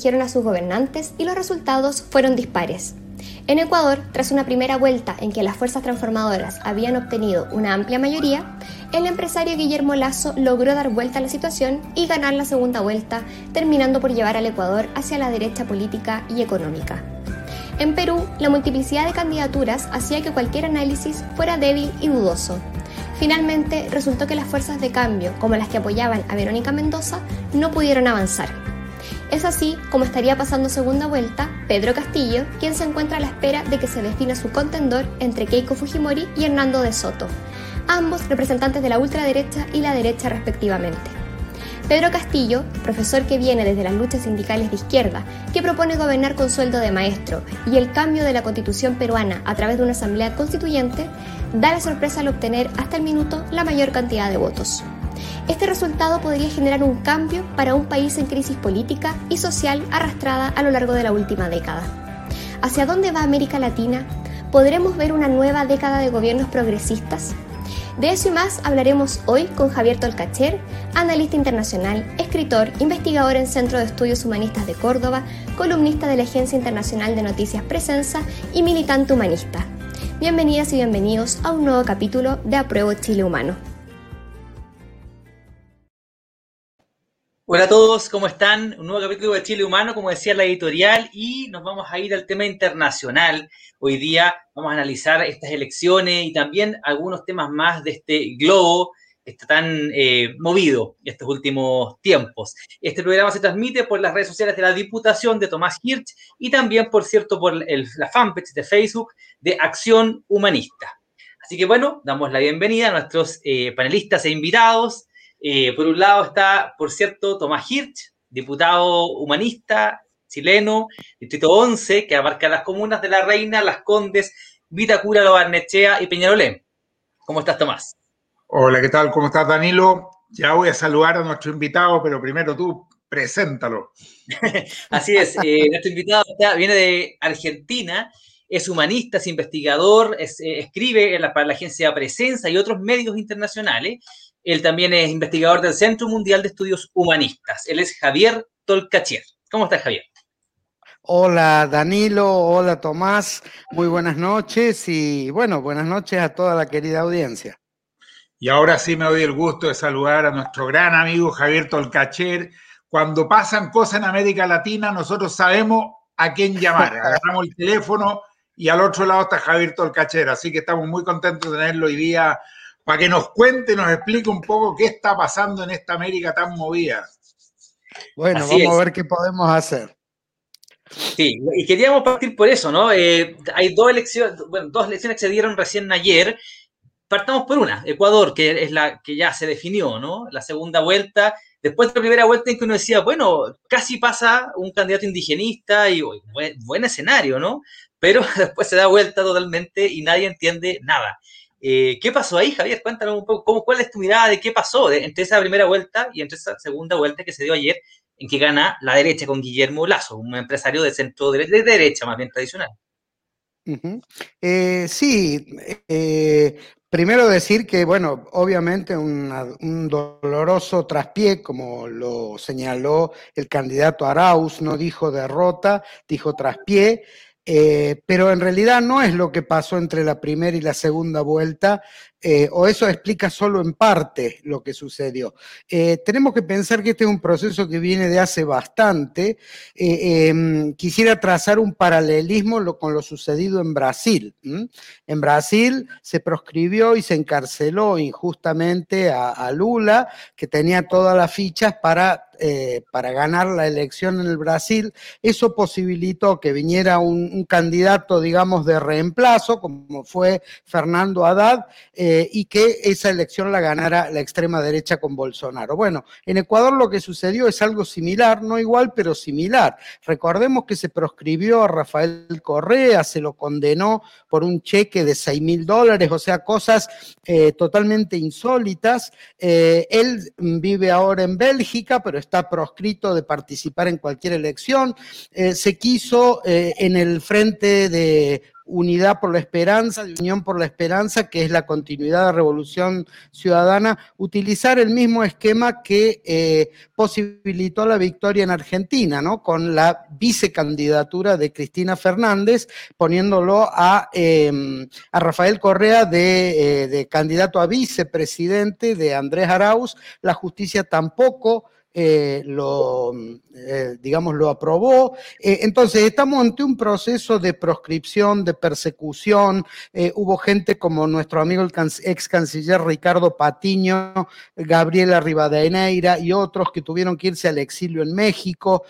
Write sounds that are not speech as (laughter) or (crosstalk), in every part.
eligieron a sus gobernantes y los resultados fueron dispares. En Ecuador, tras una primera vuelta en que las fuerzas transformadoras habían obtenido una amplia mayoría, el empresario Guillermo Lazo logró dar vuelta a la situación y ganar la segunda vuelta, terminando por llevar al Ecuador hacia la derecha política y económica. En Perú, la multiplicidad de candidaturas hacía que cualquier análisis fuera débil y dudoso. Finalmente, resultó que las fuerzas de cambio, como las que apoyaban a Verónica Mendoza, no pudieron avanzar. Es así como estaría pasando segunda vuelta Pedro Castillo, quien se encuentra a la espera de que se defina su contendor entre Keiko Fujimori y Hernando de Soto, ambos representantes de la ultraderecha y la derecha respectivamente. Pedro Castillo, profesor que viene desde las luchas sindicales de izquierda, que propone gobernar con sueldo de maestro y el cambio de la constitución peruana a través de una asamblea constituyente, da la sorpresa al obtener hasta el minuto la mayor cantidad de votos. Este resultado podría generar un cambio para un país en crisis política y social arrastrada a lo largo de la última década. ¿Hacia dónde va América Latina? ¿Podremos ver una nueva década de gobiernos progresistas? De eso y más hablaremos hoy con Javier Tolcacher, analista internacional, escritor, investigador en Centro de Estudios Humanistas de Córdoba, columnista de la Agencia Internacional de Noticias Presenza y militante humanista. Bienvenidas y bienvenidos a un nuevo capítulo de Apruebo Chile Humano. Hola a todos, ¿cómo están? Un nuevo capítulo de Chile Humano, como decía la editorial, y nos vamos a ir al tema internacional. Hoy día vamos a analizar estas elecciones y también algunos temas más de este globo que está tan eh, movido estos últimos tiempos. Este programa se transmite por las redes sociales de la Diputación de Tomás Hirsch y también, por cierto, por la fanpage de Facebook de Acción Humanista. Así que bueno, damos la bienvenida a nuestros eh, panelistas e invitados. Eh, por un lado está, por cierto, Tomás Hirsch, diputado humanista chileno, distrito 11, que abarca las comunas de La Reina, Las Condes, Vitacura, Lo Barnechea y Peñarolén. ¿Cómo estás, Tomás? Hola, ¿qué tal? ¿Cómo estás, Danilo? Ya voy a saludar a nuestro invitado, pero primero tú, preséntalo. (laughs) Así es, eh, (laughs) nuestro invitado viene de Argentina, es humanista, es investigador, eh, escribe para la agencia Presencia y otros medios internacionales él también es investigador del Centro Mundial de Estudios Humanistas. Él es Javier Tolcachier. ¿Cómo estás, Javier? Hola Danilo, hola Tomás, muy buenas noches y bueno, buenas noches a toda la querida audiencia. Y ahora sí me doy el gusto de saludar a nuestro gran amigo Javier Tolcacher. Cuando pasan cosas en América Latina, nosotros sabemos a quién llamar. (laughs) Agarramos el teléfono y al otro lado está Javier Tolcacher. Así que estamos muy contentos de tenerlo hoy día para que nos cuente, nos explique un poco qué está pasando en esta América tan movida. Bueno, vamos a ver qué podemos hacer. Sí, y queríamos partir por eso, ¿no? Eh, hay dos elecciones, bueno, dos elecciones que se dieron recién ayer. Partamos por una, Ecuador, que es la que ya se definió, ¿no? La segunda vuelta, después de la primera vuelta en que uno decía, bueno, casi pasa un candidato indigenista y buen, buen escenario, ¿no? Pero (laughs) después se da vuelta totalmente y nadie entiende nada. Eh, ¿Qué pasó ahí, Javier? Cuéntanos un poco, ¿cómo, ¿cuál es tu mirada de qué pasó entre esa primera vuelta y entre esa segunda vuelta que se dio ayer, en que gana la derecha con Guillermo Lazo, un empresario de centro de, derecha, más bien tradicional? Eh, sí, eh, primero decir que, bueno, obviamente un doloroso traspié, como lo señaló el candidato Arauz, no dijo derrota, dijo traspié. Eh, pero en realidad no es lo que pasó entre la primera y la segunda vuelta, eh, o eso explica solo en parte lo que sucedió. Eh, tenemos que pensar que este es un proceso que viene de hace bastante. Em, quisiera trazar un paralelismo con lo sucedido en Brasil. En Brasil se proscribió y se encarceló injustamente a Lula, que tenía todas las fichas para eh, para ganar la elección en el Brasil, eso posibilitó que viniera un, candidato, digamos, de reemplazo, como fue Fernando Haddad, eh, y que esa elección la ganara la extrema derecha con Bolsonaro. Bueno, en Ecuador lo que sucedió es algo similar, no igual, pero similar. Recordemos que se proscribió a Rafael Correa, se lo condenó por un cheque de 6 mil dólares, o sea, cosas eh, totalmente insólitas. él vive ahora en Bélgica, pero está proscrito de participar en cualquier elección. Eh, se quiso eh, en el frente de Unidad por la Esperanza, Unión por la Esperanza, que es la continuidad de Revolución Ciudadana, utilizar el mismo esquema que eh, posibilitó la victoria en Argentina, ¿no? Con la vicecandidatura de Cristina Fernández, poniéndolo a, em, a Rafael Correa de, eh, de candidato a vicepresidente de Andrés Arauz. La justicia tampoco eh, lo, eh, digamos, lo aprobó. Eh, entonces, estamos ante un proceso de proscripción, de persecución. hubo gente como nuestro amigo el ex canciller Ricardo Patiño, Gabriela Rivadeneira y otros que tuvieron que irse al exilio en México.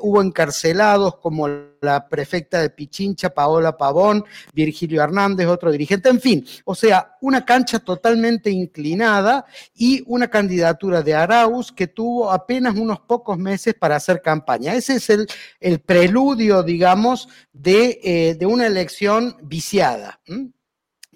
hubo encarcelados como la prefecta de Pichincha, Paola Pavón, Virgilio Hernández, otro dirigente. En fin, o sea, una cancha totalmente inclinada y una candidatura de Arauz que tuvo a apenas unos pocos meses para hacer campaña. Ese es el, el preludio, digamos, de, eh, de, una elección viciada.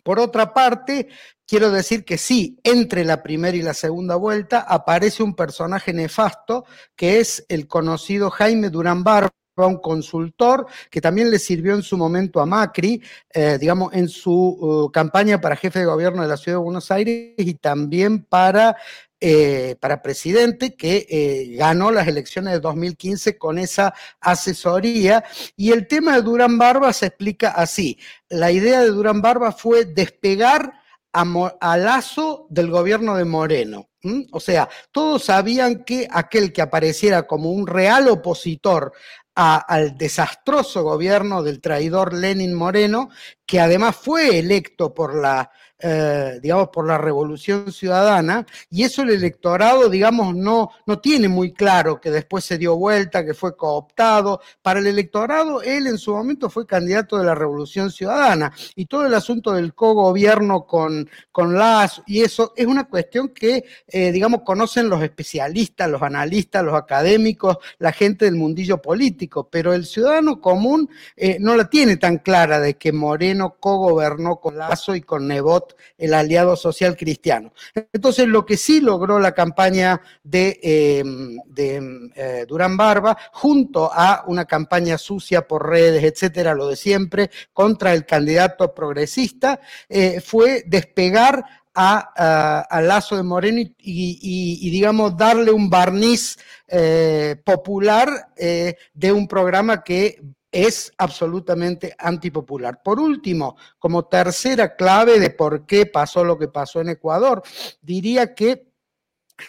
Por otra parte, quiero decir que sí, entre la primera y la segunda vuelta aparece un personaje nefasto que es el conocido Jaime Durán Barba un consultor que también le sirvió en su momento a Macri, eh, digamos, en su uh, campaña para jefe de gobierno de la ciudad de Buenos Aires y también para eh, para presidente, que eh, ganó las elecciones de 2015 con esa asesoría. Y el tema de Durán Barba se explica así. La idea de Durán Barba fue despegar a, Lazo del gobierno de Moreno. O sea, todos sabían que aquel que apareciera como un real opositor al desastroso gobierno del traidor Lenin Moreno, que además fue electo por la eh, digamos, por la revolución ciudadana, y eso el electorado, digamos, no, no tiene muy claro que después se dio vuelta, que fue cooptado. Para el electorado, él en su momento fue candidato de la revolución ciudadana, y todo el asunto del cogobierno con, con las, y eso es una cuestión que, eh, digamos, conocen los especialistas, los analistas, los académicos, la gente del mundillo político, pero el ciudadano común eh, no la tiene tan clara de que Moreno cogobernó con Lazo y con Nebot el aliado social cristiano. Entonces, lo que sí logró la campaña de, em, eh, Durán Barba, junto a una campaña sucia por redes, etcétera, lo de siempre, contra el candidato progresista, eh, fue despegar a, Lazo de Moreno y, digamos, darle un barniz eh, popular de un programa que es absolutamente antipopular. Por último, como tercera clave de por qué pasó lo que pasó en Ecuador, diría que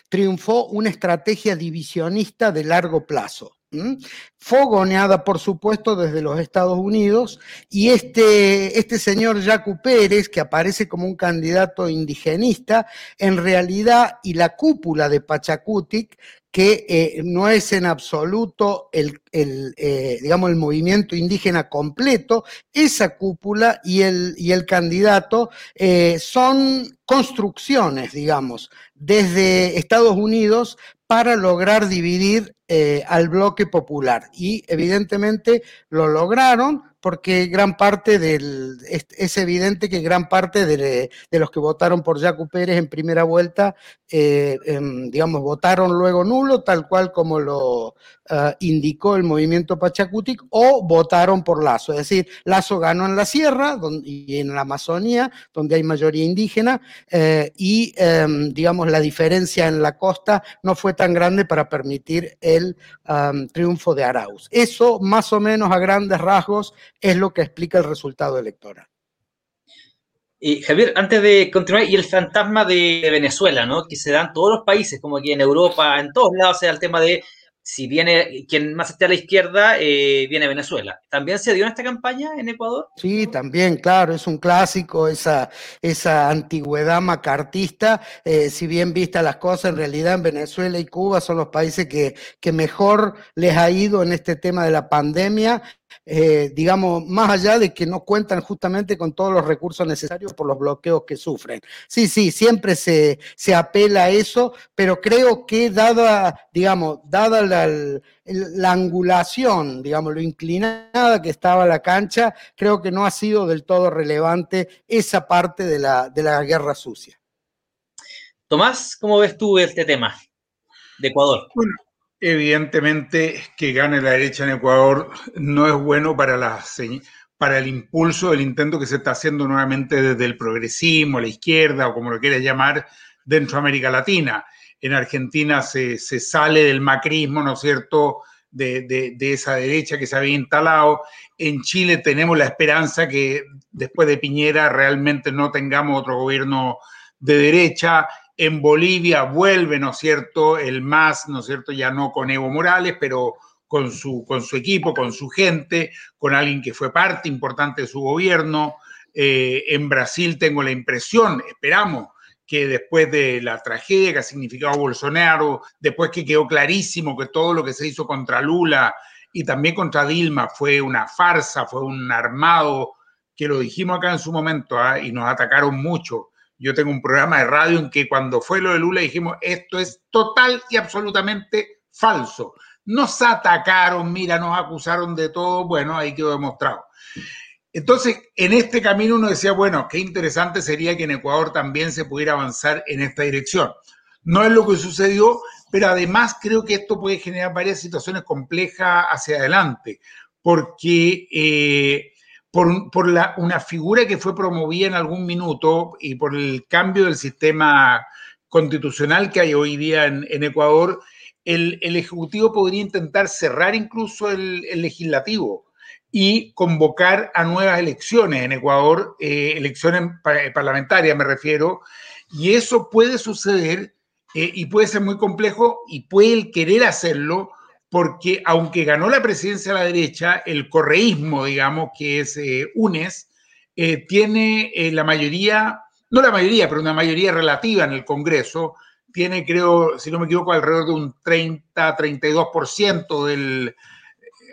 triunfó una estrategia divisionista de largo plazo. Fogoneada, por supuesto, desde los Estados Unidos, y este, este señor Jacu Pérez, que aparece como un candidato indigenista, en realidad, y la cúpula de Pachacutic, que eh, no es en absoluto el, eh, digamos, el movimiento indígena completo, esa cúpula y el, y el candidato eh, son construcciones, digamos, desde Estados Unidos para lograr dividir al bloque popular. Y evidentemente lo lograron porque gran parte del, es, evidente que gran parte de, los que votaron por Jacu Pérez en primera vuelta, eh, em, digamos, votaron luego nulo, tal cual como lo ah, indicó el movimiento Pachacutic, o votaron por Lazo. Es decir, Lazo ganó en la sierra y en la Amazonía, donde hay mayoría indígena, eh, y, em, digamos, la diferencia en la costa no fue tan grande para permitir el triunfo de Arauz. Eso, más o menos a grandes rasgos, es lo que explica el resultado electoral. Y Javier, antes de continuar, y el fantasma de, Venezuela, ¿no? Que se da en todos los países, como aquí en Europa, en todos lados, o sea, el tema de si viene quien más esté a la izquierda, eh, viene Venezuela. ¿También se dio en esta campaña en Ecuador? Sí, también, claro, es un clásico esa, esa antigüedad macartista. Eh, si bien vista las cosas, en realidad en Venezuela y Cuba son los países que, que mejor les ha ido en este tema de la pandemia eh, digamos, más allá de que no cuentan justamente con todos los recursos necesarios por los bloqueos que sufren. Sí, sí, siempre se, se apela a eso, pero creo que dada, digamos, dada la, la, angulación, digamos, lo inclinada que estaba la cancha, creo que no ha sido del todo relevante esa parte de la, de la guerra sucia. Tomás, ¿cómo ves tú este tema de Ecuador? Bueno, Evidentemente que gane la derecha en Ecuador no es bueno para la, para el impulso del intento que se está haciendo nuevamente desde el progresismo, la izquierda o como lo quieras llamar, dentro de América Latina. En Argentina se, sale del macrismo, ¿no es cierto?, de, esa derecha que se había instalado. En Chile tenemos la esperanza que después de Piñera realmente no tengamos otro gobierno de derecha. En Bolivia vuelve, ¿no es cierto?, el MAS, ¿no es cierto?, ya no con Evo Morales, pero con su, con su equipo, con su gente, con alguien que fue parte importante de su gobierno. Eh, en Brasil tengo la impresión, esperamos, que después de la tragedia que ha significado Bolsonaro, después que quedó clarísimo que todo lo que se hizo contra Lula y también contra Dilma fue una farsa, fue un armado, que lo dijimos acá en su momento ¿eh? y nos atacaron mucho. Yo tengo un programa de radio en que cuando fue lo de Lula dijimos, esto es total y absolutamente falso. Nos atacaron, mira, nos acusaron de todo, bueno, ahí quedó demostrado. Entonces, en este camino uno decía, bueno, qué interesante sería que en Ecuador también se pudiera avanzar en esta dirección. No es lo que sucedió, pero además creo que esto puede generar varias situaciones complejas hacia adelante, porque eh, por, por la, una figura que fue promovida en algún minuto y por el cambio del sistema constitucional que hay hoy día en, Ecuador, el, el, Ejecutivo podría intentar cerrar incluso el, el Legislativo y convocar a nuevas elecciones en Ecuador, eh, elecciones parlamentarias me refiero, y eso puede suceder eh, y puede ser muy complejo y puede querer hacerlo porque aunque ganó la presidencia a la derecha, el correísmo, digamos, que es eh, UNES, eh, tiene eh, la mayoría, no la mayoría, pero una mayoría relativa en el Congreso, tiene, creo, si no me equivoco, alrededor de un 30, 32% del,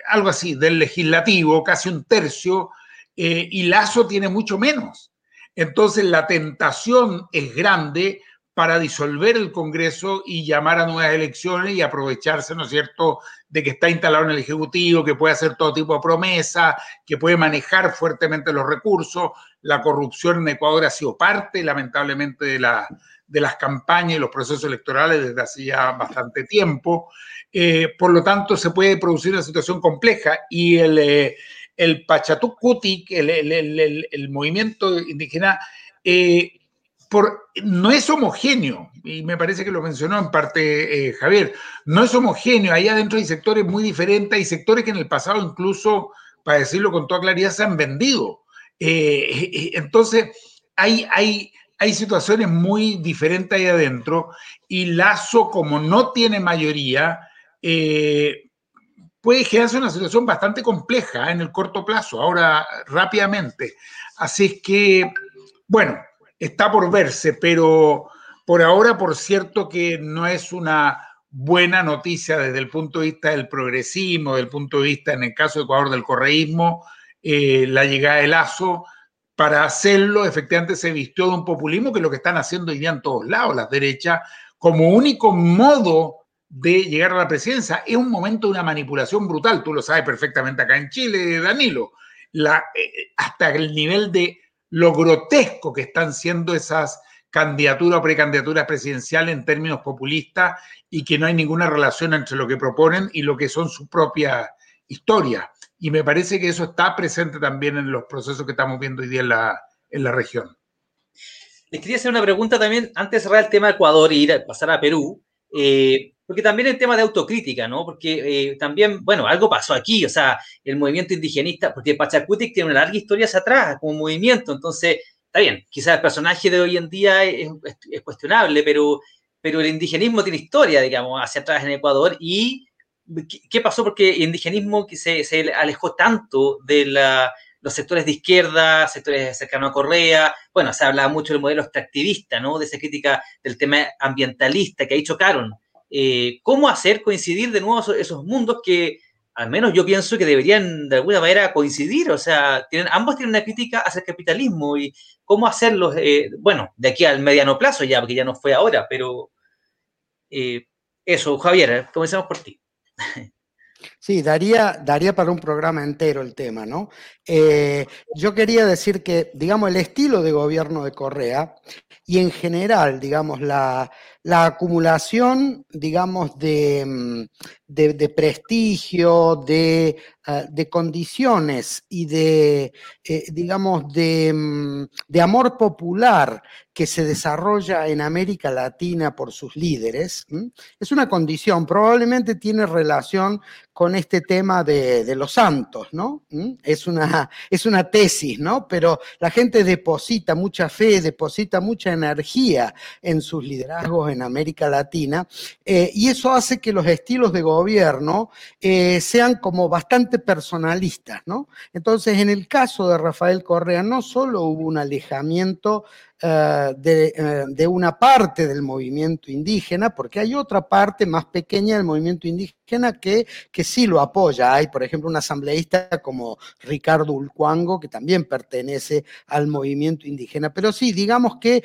algo así, del legislativo, casi un tercio, y Lazo tiene mucho menos. Entonces la tentación es grande para disolver el Congreso y llamar a nuevas elecciones y aprovecharse, ¿no es cierto?, de que está instalado en el Ejecutivo, que puede hacer todo tipo de promesas, que puede manejar fuertemente los recursos. La corrupción en Ecuador ha sido parte, lamentablemente, de, la, de las campañas y los procesos electorales desde hace ya bastante tiempo. Eh, por lo tanto, se puede producir una situación compleja y el, eh, el, el, el, el, movimiento indígena, eh, no es homogéneo, y me parece que lo mencionó en parte eh, Javier, no es homogéneo, ahí adentro hay sectores muy diferentes, hay sectores que en el pasado incluso, para decirlo con toda claridad, se han vendido. Eh, entonces, hay, hay, hay situaciones muy diferentes ahí adentro, y Lazo, como no tiene mayoría, eh, puede generarse una situación bastante compleja en el corto plazo, ahora rápidamente. Así es que, bueno, está por verse, pero por ahora, por cierto, que no es una buena noticia desde el punto de vista del progresismo, desde el punto de vista, en el caso de Ecuador, del correísmo, eh, la llegada de Lazo. Para hacerlo, efectivamente, se vistió de un populismo que es lo que están haciendo hoy día en todos lados, las derechas, como único modo de llegar a la presidencia. Es un momento de una manipulación brutal, tú lo sabes perfectamente acá en Chile, Danilo, eh, hasta el nivel de lo grotesco que están siendo esas candidaturas o precandidaturas presidenciales en términos populistas y que no hay ninguna relación entre lo que proponen y lo que son su propia historia. Y me parece que eso está presente también en los procesos que estamos viendo hoy día en la, en la región. Les quería hacer una pregunta también antes de cerrar el tema de Ecuador y ir a pasar a Perú. Eh, porque también el tema de autocrítica, ¿no? Porque eh, también, bueno, algo pasó aquí, o sea, el movimiento indigenista, porque Pachacutic tiene una larga historia hacia atrás como movimiento, entonces, está bien, quizás el personaje de hoy en día es, es, es cuestionable, pero, pero el indigenismo tiene historia, digamos, hacia atrás en Ecuador y ¿qué, pasó? Porque el indigenismo se, se alejó tanto de la, los sectores de izquierda, sectores cercanos a Correa, bueno, se hablaba mucho del modelo extractivista, ¿no? De esa crítica del tema ambientalista que ahí chocaron eh, cómo hacer coincidir de nuevo esos, mundos que al menos yo pienso que deberían de alguna manera coincidir, o sea, ambos tienen una crítica hacia el capitalismo y cómo hacerlos, eh, bueno, de aquí al mediano plazo ya, porque ya no fue ahora, pero eh, eso, Javier, comencemos por ti. Sí, daría, daría para un programa entero el tema, ¿no? Yo quería decir que, digamos, el estilo de gobierno de Correa y en general, digamos, la, acumulación, digamos, de, mm, de, prestigio, de, ah, de, condiciones y de, eh, digamos, de, mm, de, amor popular que se desarrolla en América Latina por sus líderes, es una condición, probablemente tiene relación con este tema de, los santos, ¿no? Es una, es una tesis, ¿no? Pero la gente deposita mucha fe, deposita mucha energía en sus liderazgos en América Latina, eh, y eso hace que los estilos de gobierno eh, sean como bastante personalistas, ¿no? Entonces, en el caso de Rafael Correa, no solo hubo un alejamiento eh, de, de, una parte del movimiento indígena, porque hay otra parte más pequeña del movimiento indígena que, que sí lo apoya. Hay, por ejemplo, un asambleísta como Ricardo Ulcuango, que también pertenece al movimiento indígena. Pero sí, digamos que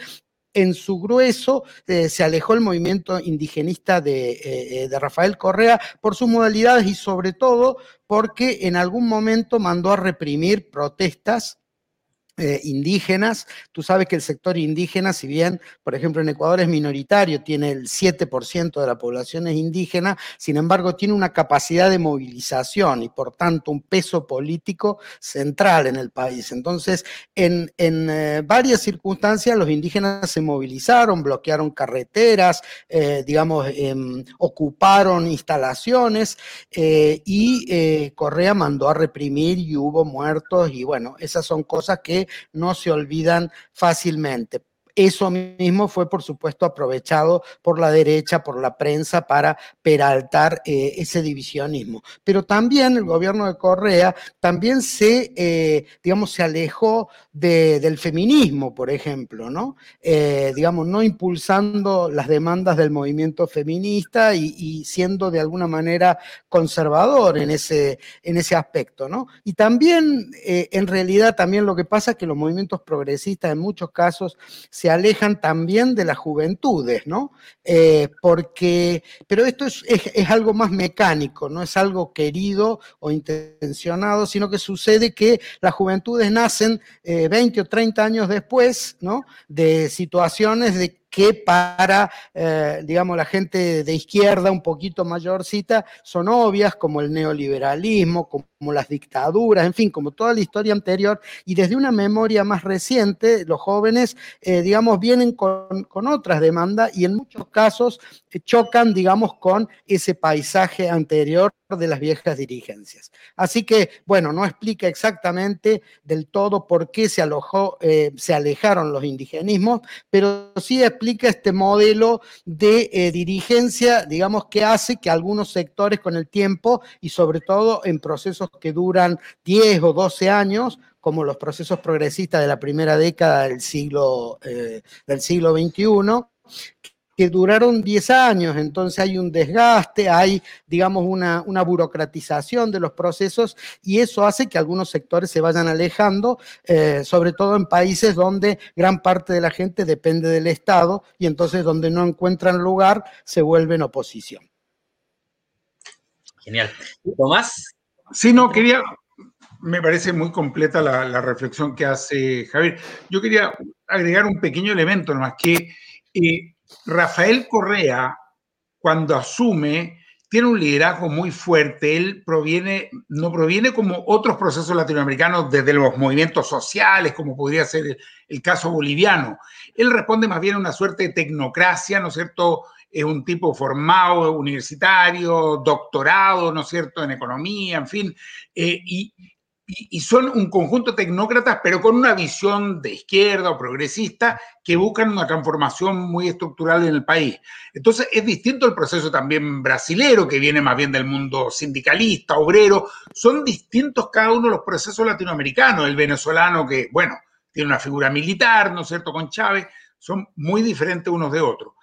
en su grueso eh, se alejó el movimiento indigenista de, eh, eh, de, Rafael Correa por sus modalidades y sobre todo porque en algún momento mandó a reprimir protestas eh, indígenas. Tú sabes que el sector indígena, si bien, por ejemplo, en Ecuador es minoritario, tiene el 7% de la población es indígena, sin embargo, tiene una capacidad de movilización y, por tanto, un peso político central en el país. Entonces, en, eh, varias circunstancias, los indígenas se movilizaron, bloquearon carreteras, eh, digamos, em, ocuparon instalaciones y Correa mandó a reprimir y hubo muertos y, bueno, esas son cosas que no se olvidan fácilmente. Eso mismo fue, por supuesto, aprovechado por la derecha, por la prensa, para peraltar eh, ese divisionismo. Pero también el gobierno de Correa también se, eh, digamos, se alejó del feminismo, por ejemplo, ¿no? Eh, digamos, no impulsando las demandas del movimiento feminista y, siendo de alguna manera conservador en ese, en ese aspecto, ¿no? Y también, en realidad, también lo que pasa es que los movimientos progresistas en muchos casos se alejan también de las juventudes, ¿no? Eh, porque, pero esto es, algo más mecánico, no es algo querido o intencionado, sino que sucede que las juventudes nacen 20 eh, o 30 años después, ¿no? De situaciones de que para, eh, digamos, la gente de izquierda un poquito mayorcita son obvias, como el neoliberalismo, como las dictaduras, en fin, como toda la historia anterior, y desde una memoria más reciente, los jóvenes, eh, digamos, vienen con, otras demandas y en muchos casos eh, chocan, digamos, con ese paisaje anterior de las viejas dirigencias. Así que, bueno, no explica exactamente del todo por qué se, alojó, se alejaron los indigenismos, pero sí explica este modelo de eh, dirigencia, digamos, que hace que algunos sectores con el tiempo y sobre todo en procesos que duran 10 o 12 años, como los procesos progresistas de la primera década del siglo, eh, del siglo que duraron 10 años, entonces hay un desgaste, hay, digamos, una, burocratización de los procesos y eso hace que algunos sectores se vayan alejando, eh, sobre todo en países donde gran parte de la gente depende del Estado y entonces donde no encuentran lugar se vuelven oposición. Genial. Tomás. Sí, no, quería, me parece muy completa la, reflexión que hace Javier. Yo quería agregar un pequeño elemento nomás, que eh, Rafael Correa, cuando asume, tiene un liderazgo muy fuerte. Él proviene, no proviene como otros procesos latinoamericanos desde los movimientos sociales, como podría ser el, caso boliviano. Él responde más bien a una suerte de tecnocracia, ¿no es cierto? Es un tipo formado, universitario, doctorado, ¿no es cierto?, en economía, en fin. Eh, y, y, son un conjunto de tecnócratas, pero con una visión de izquierda o progresista que buscan una transformación muy estructural en el país. Entonces es distinto el proceso también brasilero, que viene más bien del mundo sindicalista, obrero. Son distintos cada uno los procesos latinoamericanos. El venezolano que, bueno, tiene una figura militar, ¿no es cierto?, con Chávez, son muy diferentes unos de otros.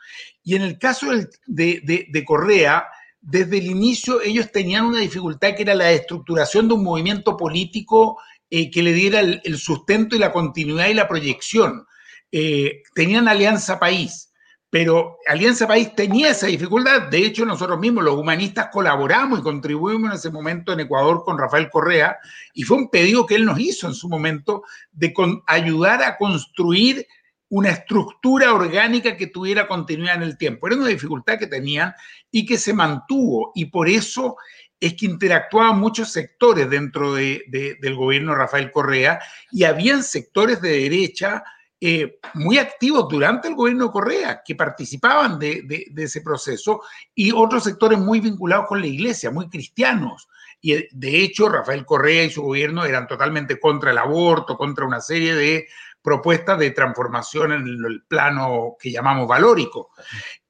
Y en el caso de, de, de Correa, desde el inicio ellos tenían una dificultad que era la estructuración de un movimiento político eh, que le diera el, sustento y la continuidad y la proyección. Eh, tenían Alianza País, pero Alianza País tenía esa dificultad. De hecho, nosotros mismos, los humanistas, colaboramos y contribuimos en ese momento en Ecuador con Rafael Correa, y fue un pedido que él nos hizo en su momento de ayudar a construir una estructura orgánica que tuviera continuidad en el tiempo. Era una dificultad que tenían y que se mantuvo, y por eso es que interactuaban muchos sectores dentro del gobierno de Rafael Correa, y habían sectores de derecha eh, muy activos durante el gobierno de Correa, que participaban de, ese proceso, y otros sectores muy vinculados con la iglesia, muy cristianos. Y eh, de hecho, Rafael Correa y su gobierno eran totalmente contra el aborto, contra una serie de propuestas de transformación en el plano que llamamos valórico.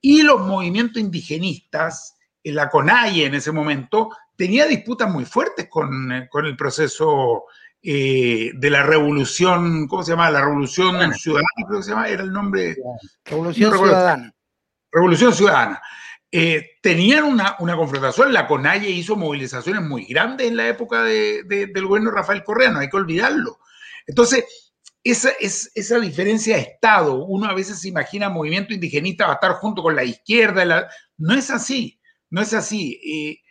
Y los movimientos indigenistas, la CONAIE en ese momento, tenía disputas muy fuertes con, eh, con el proceso eh, de la revolución, ¿cómo se llama? La revolución ciudadana, creo que se llama, era el nombre. Revolución ciudadana. Revolución ciudadana. Eh, tenían una, una, confrontación, la CONAIE hizo movilizaciones muy grandes en la época de, del gobierno de Rafael Correa, no hay que olvidarlo. Entonces, esa, es, esa diferencia de Estado, uno a veces se imagina movimiento indigenista va a estar junto con la izquierda, no es así, no es así. Eh,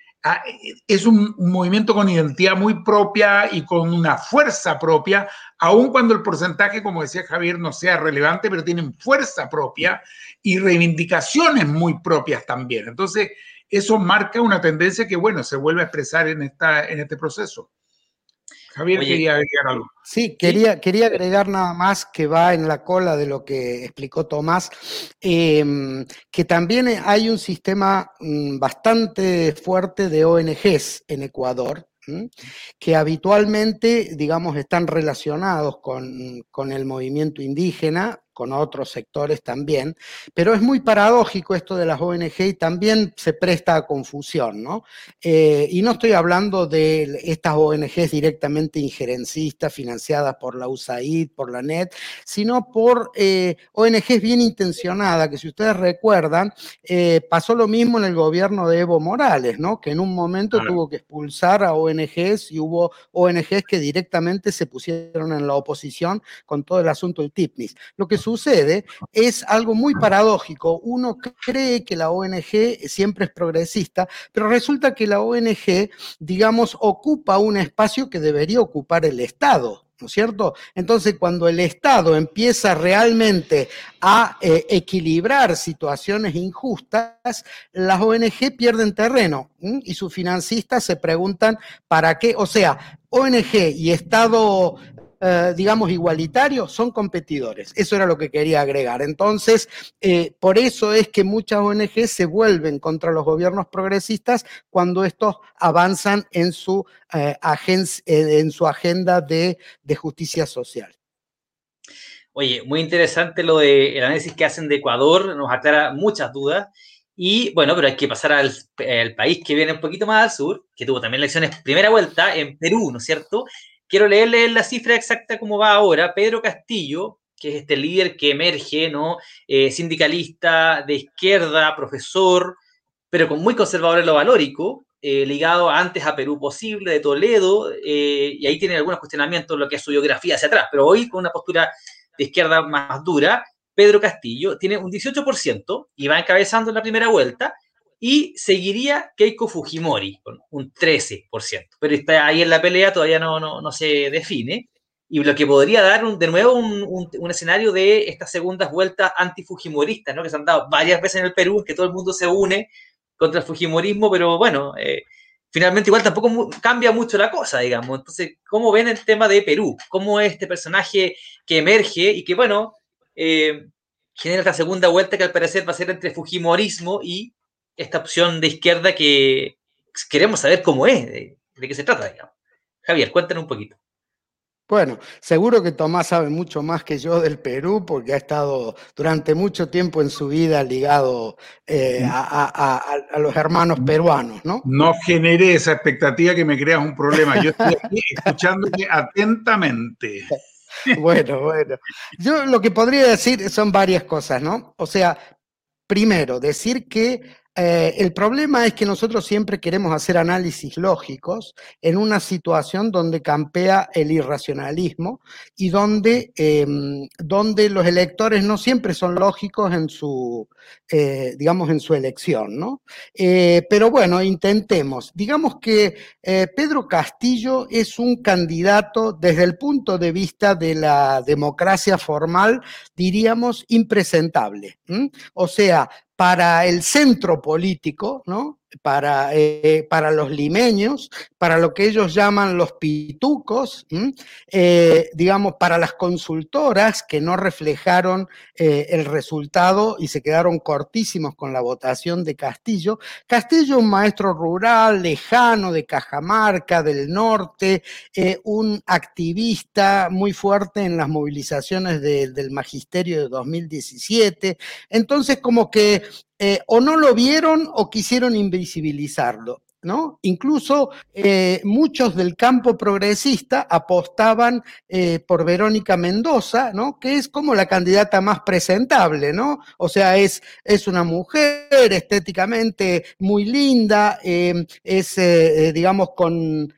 es un, movimiento con identidad muy propia y con una fuerza propia, aun cuando el porcentaje, como decía Javier, no sea relevante, pero tienen fuerza propia y reivindicaciones muy propias también. Entonces, eso marca una tendencia que, bueno, se vuelve a expresar en, esta, en este proceso. Javier quería agregar algo. Sí, quería, quería agregar nada más que va en la cola de lo que explicó Tomás, em, que también hay un sistema mm, bastante fuerte de ONGs en Ecuador, que habitualmente, digamos, están relacionados con, con, el movimiento indígena con otros sectores también, pero es muy paradójico esto de las ONG y también se presta a confusión, ¿no? Eh, y no estoy hablando de estas ONGs directamente injerencistas, financiadas por la USAID, por la NET, sino por eh, ONGs bien intencionadas, que si ustedes recuerdan, eh, pasó lo mismo en el gobierno de Evo Morales, ¿no? Que en un momento tuvo que expulsar a ONGs y hubo ONGs que directamente se pusieron en la oposición con todo el asunto del TIPNIS. Lo que sucede es algo muy paradójico. Uno cree que la ONG siempre es progresista, pero resulta que la ONG, digamos, ocupa un espacio que debería ocupar el Estado. ¿no es cierto? Entonces, cuando el Estado empieza realmente a eh, equilibrar situaciones injustas, las ONG pierden terreno y sus financistas se preguntan para qué, o sea, ONG y Estado eh, digamos, igualitarios, son competidores. Eso era lo que quería agregar. Entonces, eh, por eso es que muchas ONG se vuelven contra los gobiernos progresistas cuando estos avanzan en su, eh, en su agenda de, justicia social. Oye, muy interesante lo del análisis que hacen de Ecuador, nos aclara muchas dudas. Y bueno, pero hay que pasar al, al, país que viene un poquito más al sur, que tuvo también elecciones primera vuelta en Perú, ¿no es cierto? Quiero leerle la cifra exacta como va ahora. Pedro Castillo, que es este líder que emerge, ¿no? Eh, sindicalista de izquierda, profesor, pero con muy conservador en lo valórico, eh, ligado antes a Perú Posible, de Toledo, eh, y ahí tiene algunos cuestionamientos lo que es su biografía hacia atrás, pero hoy con una postura de izquierda más dura, Pedro Castillo tiene un 18% y va encabezando en la primera vuelta, y seguiría Keiko Fujimori con un 13%. Pero está ahí en la pelea, todavía no, no, se define. Y lo que podría dar de nuevo un, escenario de estas segundas vueltas antifujimoristas, ¿no? que se han dado varias veces en el Perú, que todo el mundo se une contra el fujimorismo, pero bueno, eh, finalmente igual tampoco cambia mucho la cosa, digamos. Entonces, ¿cómo ven el tema de Perú? ¿Cómo es este personaje que emerge y que, bueno, eh, genera esta segunda vuelta que al parecer va a ser entre fujimorismo y esta opción de izquierda que queremos saber cómo es, de, qué se trata, digamos. Javier, cuéntanos un poquito. Bueno, seguro que Tomás sabe mucho más que yo del Perú porque ha estado durante mucho tiempo en su vida ligado eh, a, los hermanos peruanos, ¿no? No genere esa expectativa que me creas un problema. Yo estoy aquí (laughs) escuchándote atentamente. Bueno, bueno. Yo lo que podría decir son varias cosas, ¿no? O sea, primero, decir que eh, el problema es que nosotros siempre queremos hacer análisis lógicos en una situación donde campea el irracionalismo y donde, em, donde los electores no siempre son lógicos en su, eh, digamos, en su elección, ¿no? Eh, pero bueno, intentemos. Digamos que Pedro Castillo es un candidato desde el punto de vista de la democracia formal, diríamos, impresentable. O sea, para el centro político, ¿no? Para, eh, para los limeños, para lo que ellos llaman los pitucos, eh, digamos, para las consultoras que no reflejaron eh, el resultado y se quedaron cortísimos con la votación de Castillo. Castillo, un maestro rural, lejano, de Cajamarca, del norte, un activista muy fuerte en las movilizaciones del magisterio de 2017. Entonces, como que eh, o no lo vieron o quisieron invisibilizarlo. ¿No? Incluso eh, muchos del campo progresista apostaban eh, por Verónica Mendoza, ¿no? Que es como la candidata más presentable, ¿no? O sea, es, es una mujer estéticamente muy linda, es, digamos, con,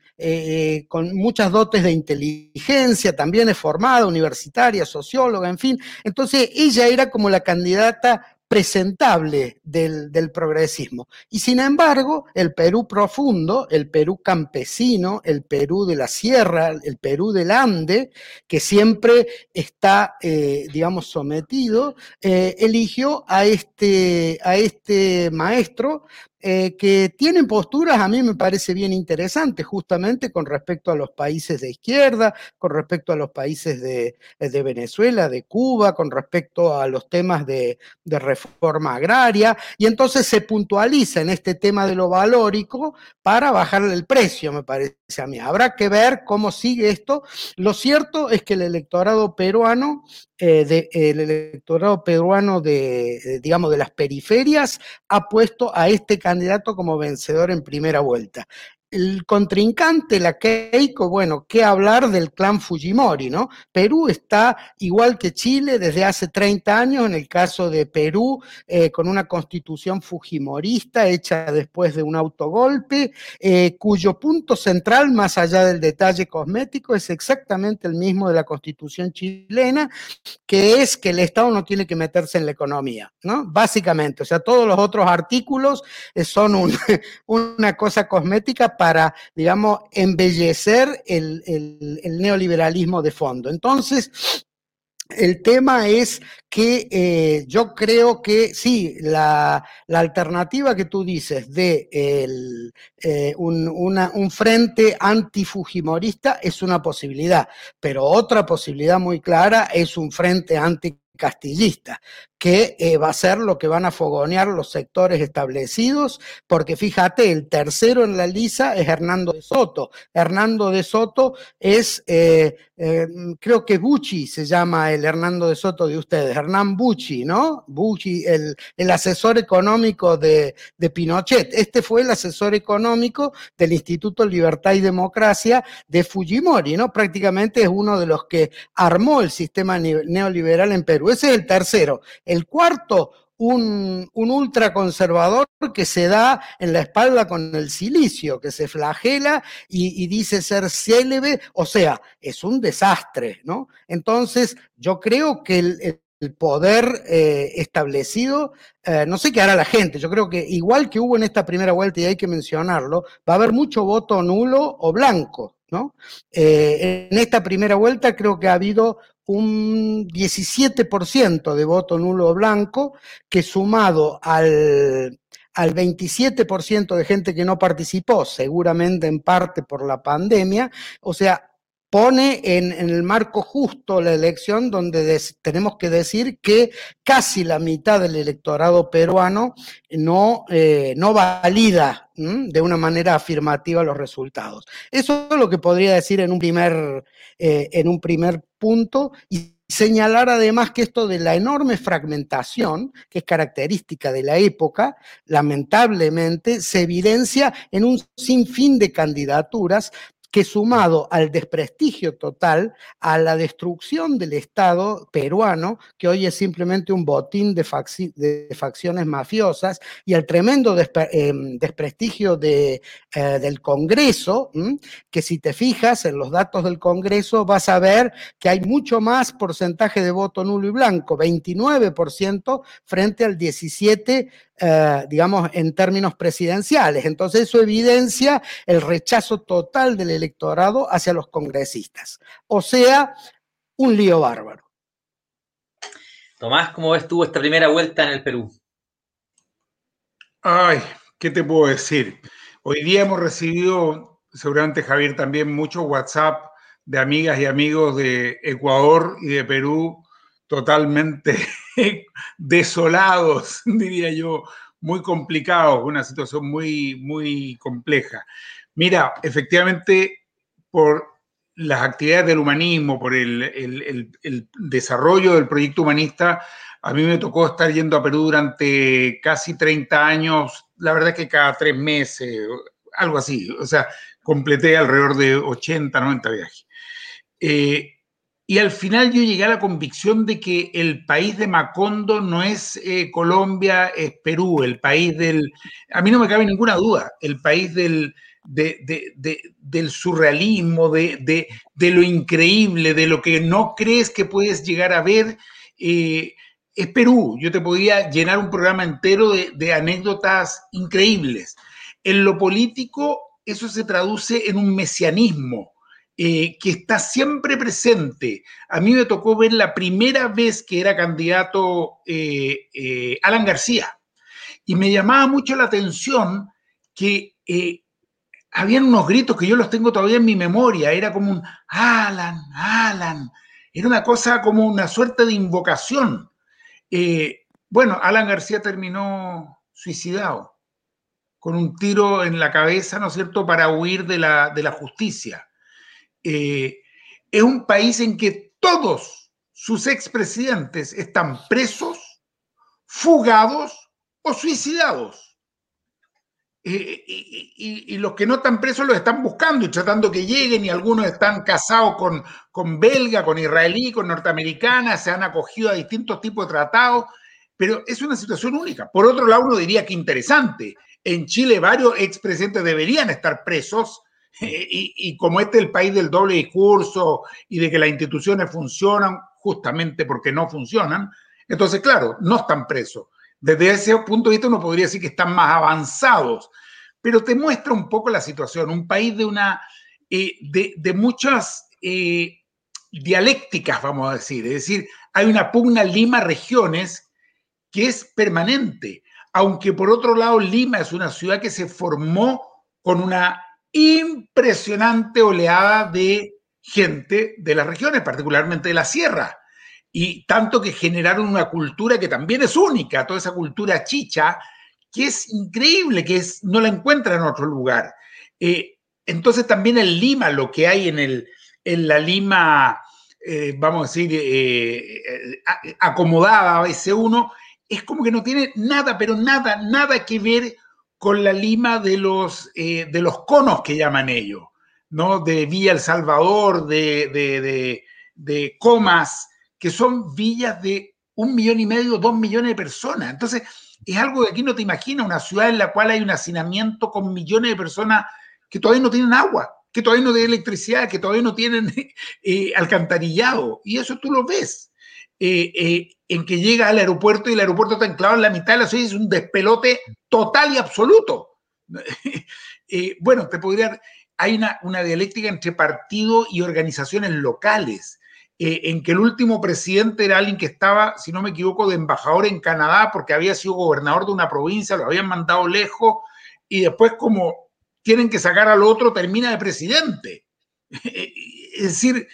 con muchas dotes de inteligencia, también es formada, universitaria, socióloga, en fin. Entonces, ella era como la candidata presentable del, progresismo. Y sin embargo, el Perú profundo, el Perú campesino, el Perú de la sierra, el Perú del Ande, que siempre está, eh, digamos, sometido, eh, eligió a este, a este maestro eh, que tienen posturas, a mí me parece bien interesantes, justamente con respecto a los países de izquierda, con respecto a los países de, de Venezuela, de Cuba, con respecto a los temas de, de, reforma agraria, y entonces se puntualiza en este tema de lo valórico para bajarle el precio, me parece a mí. Habrá que ver cómo sigue esto. Lo cierto es que el electorado peruano eh, el electorado peruano de, digamos, de las periferias ha puesto a este candidato como vencedor en primera vuelta el contrincante, la Keiko, bueno, qué hablar del clan Fujimori, ¿no? Perú está igual que Chile desde hace 30 años, en el caso de Perú, eh, con una constitución fujimorista hecha después de un autogolpe, eh, cuyo punto central, más allá del detalle cosmético, es exactamente el mismo de la constitución chilena, que es que el Estado no tiene que meterse en la economía, ¿no? Básicamente, o sea, todos los otros artículos eh, son (laughs) una cosa cosmética para, digamos, embellecer el, neoliberalismo de fondo. Entonces, el tema es que eh, yo creo que sí, la, alternativa que tú dices de eh, un, un, frente antifujimorista es una posibilidad, pero otra posibilidad muy clara es un frente anti castillista, que eh, va a ser lo que van a fogonear los sectores establecidos, porque fíjate, el tercero en la lisa es Hernando de Soto. Hernando de Soto es, eh, eh, creo que Bucci se llama el Hernando de Soto de ustedes, Hernán Bucci, ¿no? Bucci, el, el asesor económico de, de, Pinochet. Este fue el asesor económico del Instituto Libertad y Democracia de Fujimori, ¿no? Prácticamente es uno de los que armó el sistema neoliberal en Perú. Ese es el tercero. El cuarto, un, ultraconservador que se da en la espalda con el silicio, que se flagela y, dice ser célebre, o sea, es un desastre, ¿no? Entonces, yo creo que el, poder eh, establecido, eh, no sé qué hará la gente, yo creo que igual que hubo en esta primera vuelta, y hay que mencionarlo, va a haber mucho voto nulo o blanco, ¿no? Eh, en esta primera vuelta creo que ha habido un 17% de voto nulo blanco, que sumado al, al 27% de gente que no participó, seguramente en parte por la pandemia, o sea, pone en, el marco justo la elección donde tenemos que decir que casi la mitad del electorado peruano no, eh, no valida de una manera afirmativa los resultados. Eso es lo que podría decir en un primer, eh, en un primer punto y señalar además que esto de la enorme fragmentación, que es característica de la época, lamentablemente se evidencia en un sinfín de candidaturas que sumado al desprestigio total, a la destrucción del Estado peruano, que hoy es simplemente un botín de, facciones mafiosas, y al tremendo em, desprestigio de, eh, del Congreso, que si te fijas en los datos del Congreso vas a ver que hay mucho más porcentaje de voto nulo y blanco, 29% frente al 17%, eh, digamos, en términos presidenciales. Entonces eso evidencia el rechazo total del electorado hacia los congresistas. O sea, un lío bárbaro. Tomás, ¿cómo ves tú esta primera vuelta en el Perú? Ay, ¿qué te puedo decir? Hoy día hemos recibido, seguramente Javier también, mucho WhatsApp de amigas y amigos de Ecuador y de Perú totalmente (laughs) desolados, (laughs) diría yo, muy complicados, una situación muy, muy compleja. Mira, efectivamente, por las actividades del humanismo, por el, desarrollo del proyecto humanista, a mí me tocó estar yendo a Perú durante casi 30 años, la verdad es que cada tres meses, algo así, o sea, completé alrededor de 80, 90 viajes. Eh, y al final yo llegué a la convicción de que el país de Macondo no es eh, Colombia, es Perú, el país del, a mí no me cabe ninguna duda, el país del, surrealismo, de, lo increíble, de lo que no crees que puedes llegar a ver. Eh, es Perú, yo te podría llenar un programa entero de anécdotas increíbles. En lo político, eso se traduce en un mesianismo eh, que está siempre presente. A mí me tocó ver la primera vez que era candidato eh, eh, Alan García y me llamaba mucho la atención que habían unos gritos que yo los tengo todavía en mi memoria, era como un Alan, Alan, era una cosa como una suerte de invocación. bueno, Alan García terminó suicidado con un tiro en la cabeza, ¿no es cierto?, para huir de la, de la justicia. Eh, es un país en que todos sus expresidentes están presos, fugados o suicidados. Eh, y, los que no están presos los están buscando y tratando que lleguen y algunos están casados con, con belga, con israelí, con norteamericana, se han acogido a distintos tipos de tratados, pero es una situación única. Por otro lado, uno diría que interesante. En Chile varios expresidentes deberían estar presos y, como este es el país del doble discurso y de que las instituciones funcionan justamente porque no funcionan, entonces, claro, no están presos. Desde ese punto de vista uno podría decir que están más avanzados, pero te muestra un poco la situación, un país de una, eh, de, muchas eh, dialécticas, vamos a decir, es decir, hay una pugna Lima-regiones que es permanente, aunque por otro lado Lima es una ciudad que se formó con una impresionante oleada de gente de las regiones, particularmente de la sierra. Y tanto que generaron una cultura que también es única, toda esa cultura chicha, que es increíble, que es, no la encuentra en otro lugar. Eh, entonces también en Lima, lo que hay en, el, en la Lima, eh, vamos a decir, eh, acomodada, ese uno, es como que no tiene nada, pero nada, nada que ver con la lima de los, eh, de los conos que llaman ellos, ¿no? De Villa El Salvador, de, de, Comas, que son villas de un millón y medio, dos millones de personas. Entonces, es algo que aquí no te imaginas, una ciudad en la cual hay un hacinamiento con millones de personas que todavía no tienen agua, que todavía no tienen electricidad, que todavía no tienen (laughs) eh, alcantarillado. Y eso tú lo ves. Eh, en que llega al aeropuerto y el aeropuerto está enclavado en la mitad de la ciudad, es un despelote total y absoluto. (laughs) Eh, bueno, te podría, hay una, una, dialéctica entre partido y organizaciones locales, eh, en que el último presidente era alguien que estaba, si no me equivoco, de embajador en Canadá porque había sido gobernador de una provincia, lo habían mandado lejos, y después como tienen que sacar al otro, termina de presidente. (laughs) Es decir,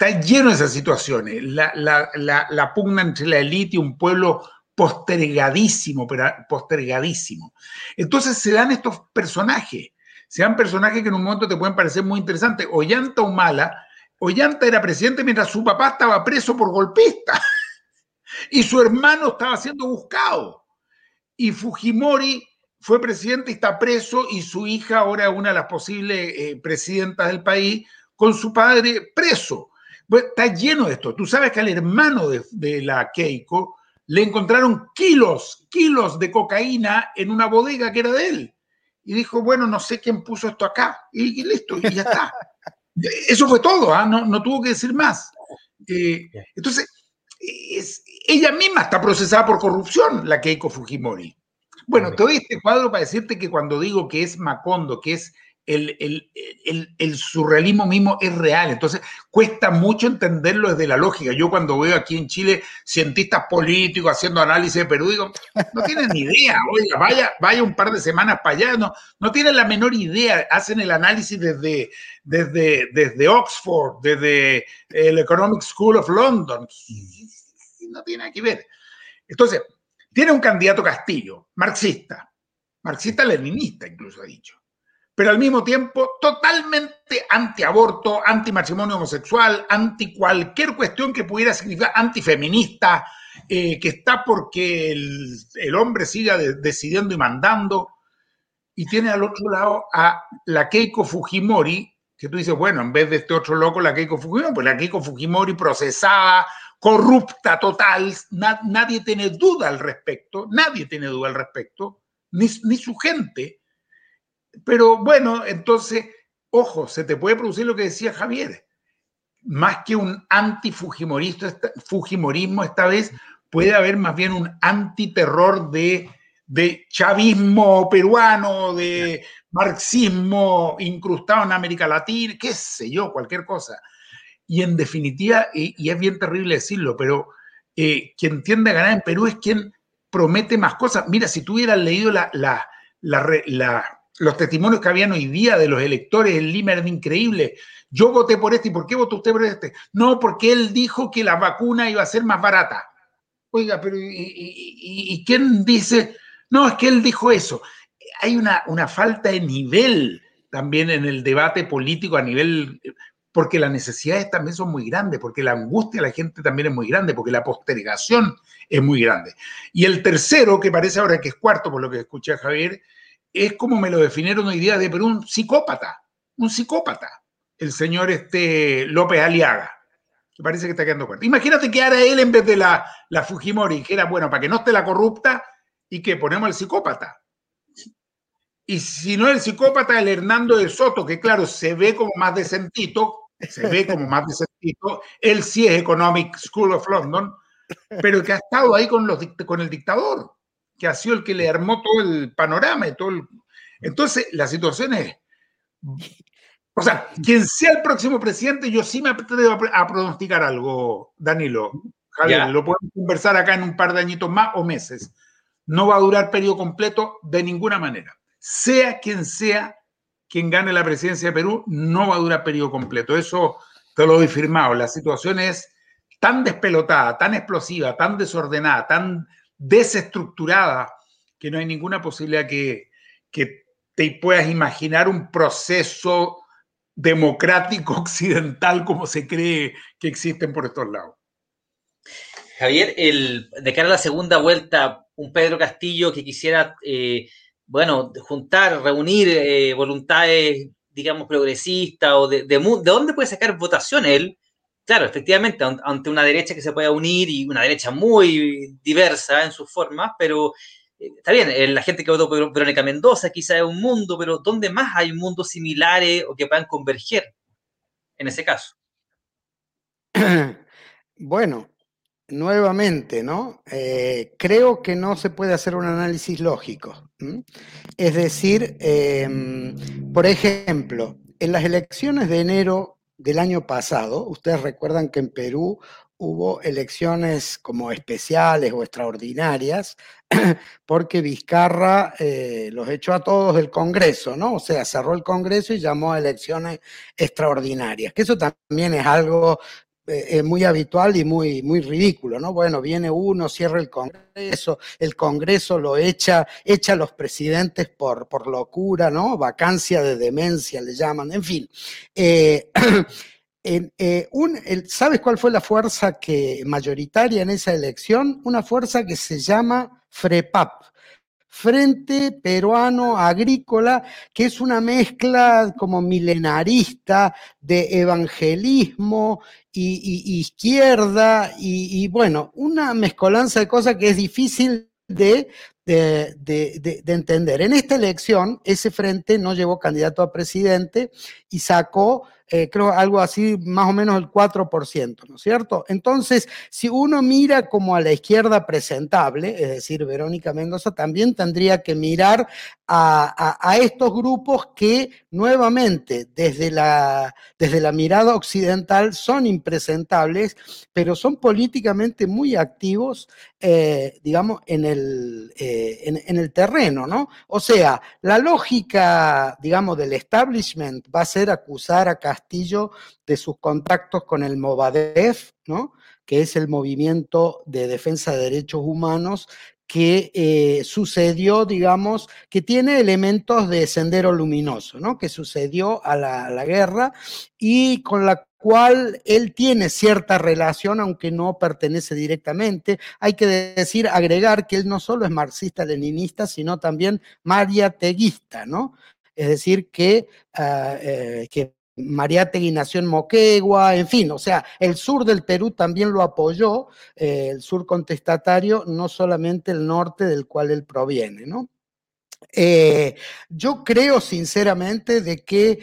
Está lleno de esas situaciones. La, pugna entre la élite y un pueblo postergadísimo, postergadísimo. Entonces se dan estos personajes. Se dan personajes que en un momento te pueden parecer muy interesantes. Ollanta Humala. Ollanta era presidente mientras su papá estaba preso por golpista. (laughs) y su hermano estaba siendo buscado. Y Fujimori fue presidente y está preso y su hija ahora es una de las posibles eh, presidentas del país con su padre preso. Está lleno de esto. Tú sabes que al hermano de, de, la Keiko le encontraron kilos, kilos de cocaína en una bodega que era de él. Y dijo, bueno, no sé quién puso esto acá. Y, listo, y ya está. (laughs) Eso fue todo, ¿ah? no, no, tuvo que decir más. Eh, entonces, es, ella misma está procesada por corrupción, la Keiko Fujimori. Bueno, te doy este cuadro para decirte que cuando digo que es Macondo, que es el, surrealismo mismo es real. Entonces, cuesta mucho entenderlo desde la lógica. Yo cuando veo aquí en Chile cientistas políticos haciendo análisis de Perú, digo, no tienen ni idea. Oiga, vaya, vaya un par de semanas para allá. No, no tienen la menor idea. Hacen el análisis desde, desde, desde Oxford, desde el Economic School of London. No tiene nada que ver. Entonces, tiene un candidato Castillo, marxista, marxista-leninista incluso ha dicho, pero al mismo tiempo totalmente antiaborto, anti-matrimonio homosexual, anti cualquier cuestión que pudiera significar antifeminista, eh, que está porque el, hombre siga decidiendo y mandando. Y tiene al otro lado a la Keiko Fujimori, que tú dices, bueno, en vez de este otro loco, la Keiko Fujimori, pues la Keiko Fujimori procesada, corrupta total, nadie tiene duda al respecto, nadie tiene duda al respecto, ni, ni su gente. Pero bueno, entonces, ojo, se te puede producir lo que decía Javier. Más que un anti-fujimorismo esta vez, puede haber más bien un antiterror de, de chavismo peruano, de marxismo incrustado en América Latina, qué sé yo, cualquier cosa. Y en definitiva, y, es bien terrible decirlo, pero eh, quien tiende a ganar en Perú es quien promete más cosas. Mira, si tú hubieras leído la, los testimonios que habían hoy día de los electores en Lima eran increíbles. Yo voté por este, ¿y por qué votó usted por este? No, porque él dijo que la vacuna iba a ser más barata. Oiga, pero ¿y, quién dice? No, es que él dijo eso. Hay una, una falta de nivel también en el debate político a nivel porque las necesidades también son muy grandes, porque la angustia de la gente también es muy grande, porque la postergación es muy grande. Y el tercero, que parece ahora que es cuarto, por lo que escuché a Javier, es como me lo definieron hoy día de Perú, un psicópata, un psicópata, el señor este López Aliaga, que parece que está quedando cuarto. Imagínate que ahora él en vez de la, la Fujimori, que era bueno, para que no esté la corrupta, y que ponemos al psicópata. Y si no el psicópata, el Hernando de Soto, que claro, se ve como más decentito, se ve como más decentito, él sí es Economic School of London, pero que ha estado ahí con, los, con el dictador, que ha sido el que le armó todo el panorama y todo el... Entonces, la situación es... O sea, quien sea el próximo presidente, yo sí me atrevo a pronosticar algo, Danilo. Javier, lo podemos conversar acá en un par de añitos más o meses. No va a durar periodo completo de ninguna manera sea quien sea quien gane la presidencia de Perú, no va a durar periodo completo. Eso te lo he firmado. La situación es tan despelotada, tan explosiva, tan desordenada, tan desestructurada, que no hay ninguna posibilidad que, que te puedas imaginar un proceso democrático (laughs) occidental como se cree que existen por estos lados. Javier, el, de cara a la segunda vuelta, un Pedro Castillo que quisiera eh, bueno, juntar, reunir eh, voluntades, digamos, progresistas o de, de, dónde puede sacar votación él. Claro, efectivamente, ante una derecha que se pueda unir y una derecha muy diversa en sus formas, pero eh, está bien, eh, la gente que votó por Verónica Mendoza quizá es un mundo, pero ¿dónde más hay mundos similares o que puedan converger en ese caso? (clears throat) Bueno, nuevamente, ¿no? Eh, creo que no se puede hacer un análisis lógico. Es decir, em, por ejemplo, en las elecciones de enero del año pasado, ustedes recuerdan que en Perú hubo elecciones como especiales o extraordinarias, (clears throat) porque Vizcarra eh, los echó a todos del Congreso, ¿no? O sea, cerró el Congreso y llamó a elecciones extraordinarias, que eso también es algo es muy habitual y muy, muy ridículo, ¿no? Bueno, viene uno, cierra el Congreso, el Congreso lo echa, echa a los presidentes por, por locura, ¿no? Vacancia de demencia le llaman, en fin. Eh, (clears throat) eh, ¿Sabes cuál fue la fuerza que, mayoritaria en esa elección? Una fuerza que se llama FREPAP. Frente Peruano Agrícola, que es una mezcla como milenarista de evangelismo y, izquierda, y, bueno, una mezcolanza de cosas que es difícil de de, entender. En esta elección, ese frente no llevó candidato a presidente y sacó eh, creo algo así, más o menos el 4%, ¿no es cierto? Entonces, si uno mira como a la izquierda presentable, es decir, Verónica Mendoza, también tendría que mirar a, estos grupos que nuevamente desde la, desde la mirada occidental son impresentables, pero son políticamente muy activos, eh, digamos, en el, eh, en el terreno, ¿no? O sea, la lógica, digamos, del establishment va a ser acusar a Castillo de sus contactos con el Movadef, ¿no? que es el movimiento de defensa de derechos humanos que eh, sucedió, digamos, que tiene elementos de sendero luminoso, ¿no? Que sucedió a la, guerra y con la cual él tiene cierta relación, aunque no pertenece directamente. Hay que decir, agregar que él no solo es marxista-leninista, sino también mariateguista, ¿no? Es decir, que, uh, eh, que Mariátegui nació en Moquegua, en fin, o sea, el sur del Perú también lo apoyó, eh, el sur contestatario, no solamente el norte del cual él proviene, ¿no? Eh, yo creo sinceramente de que,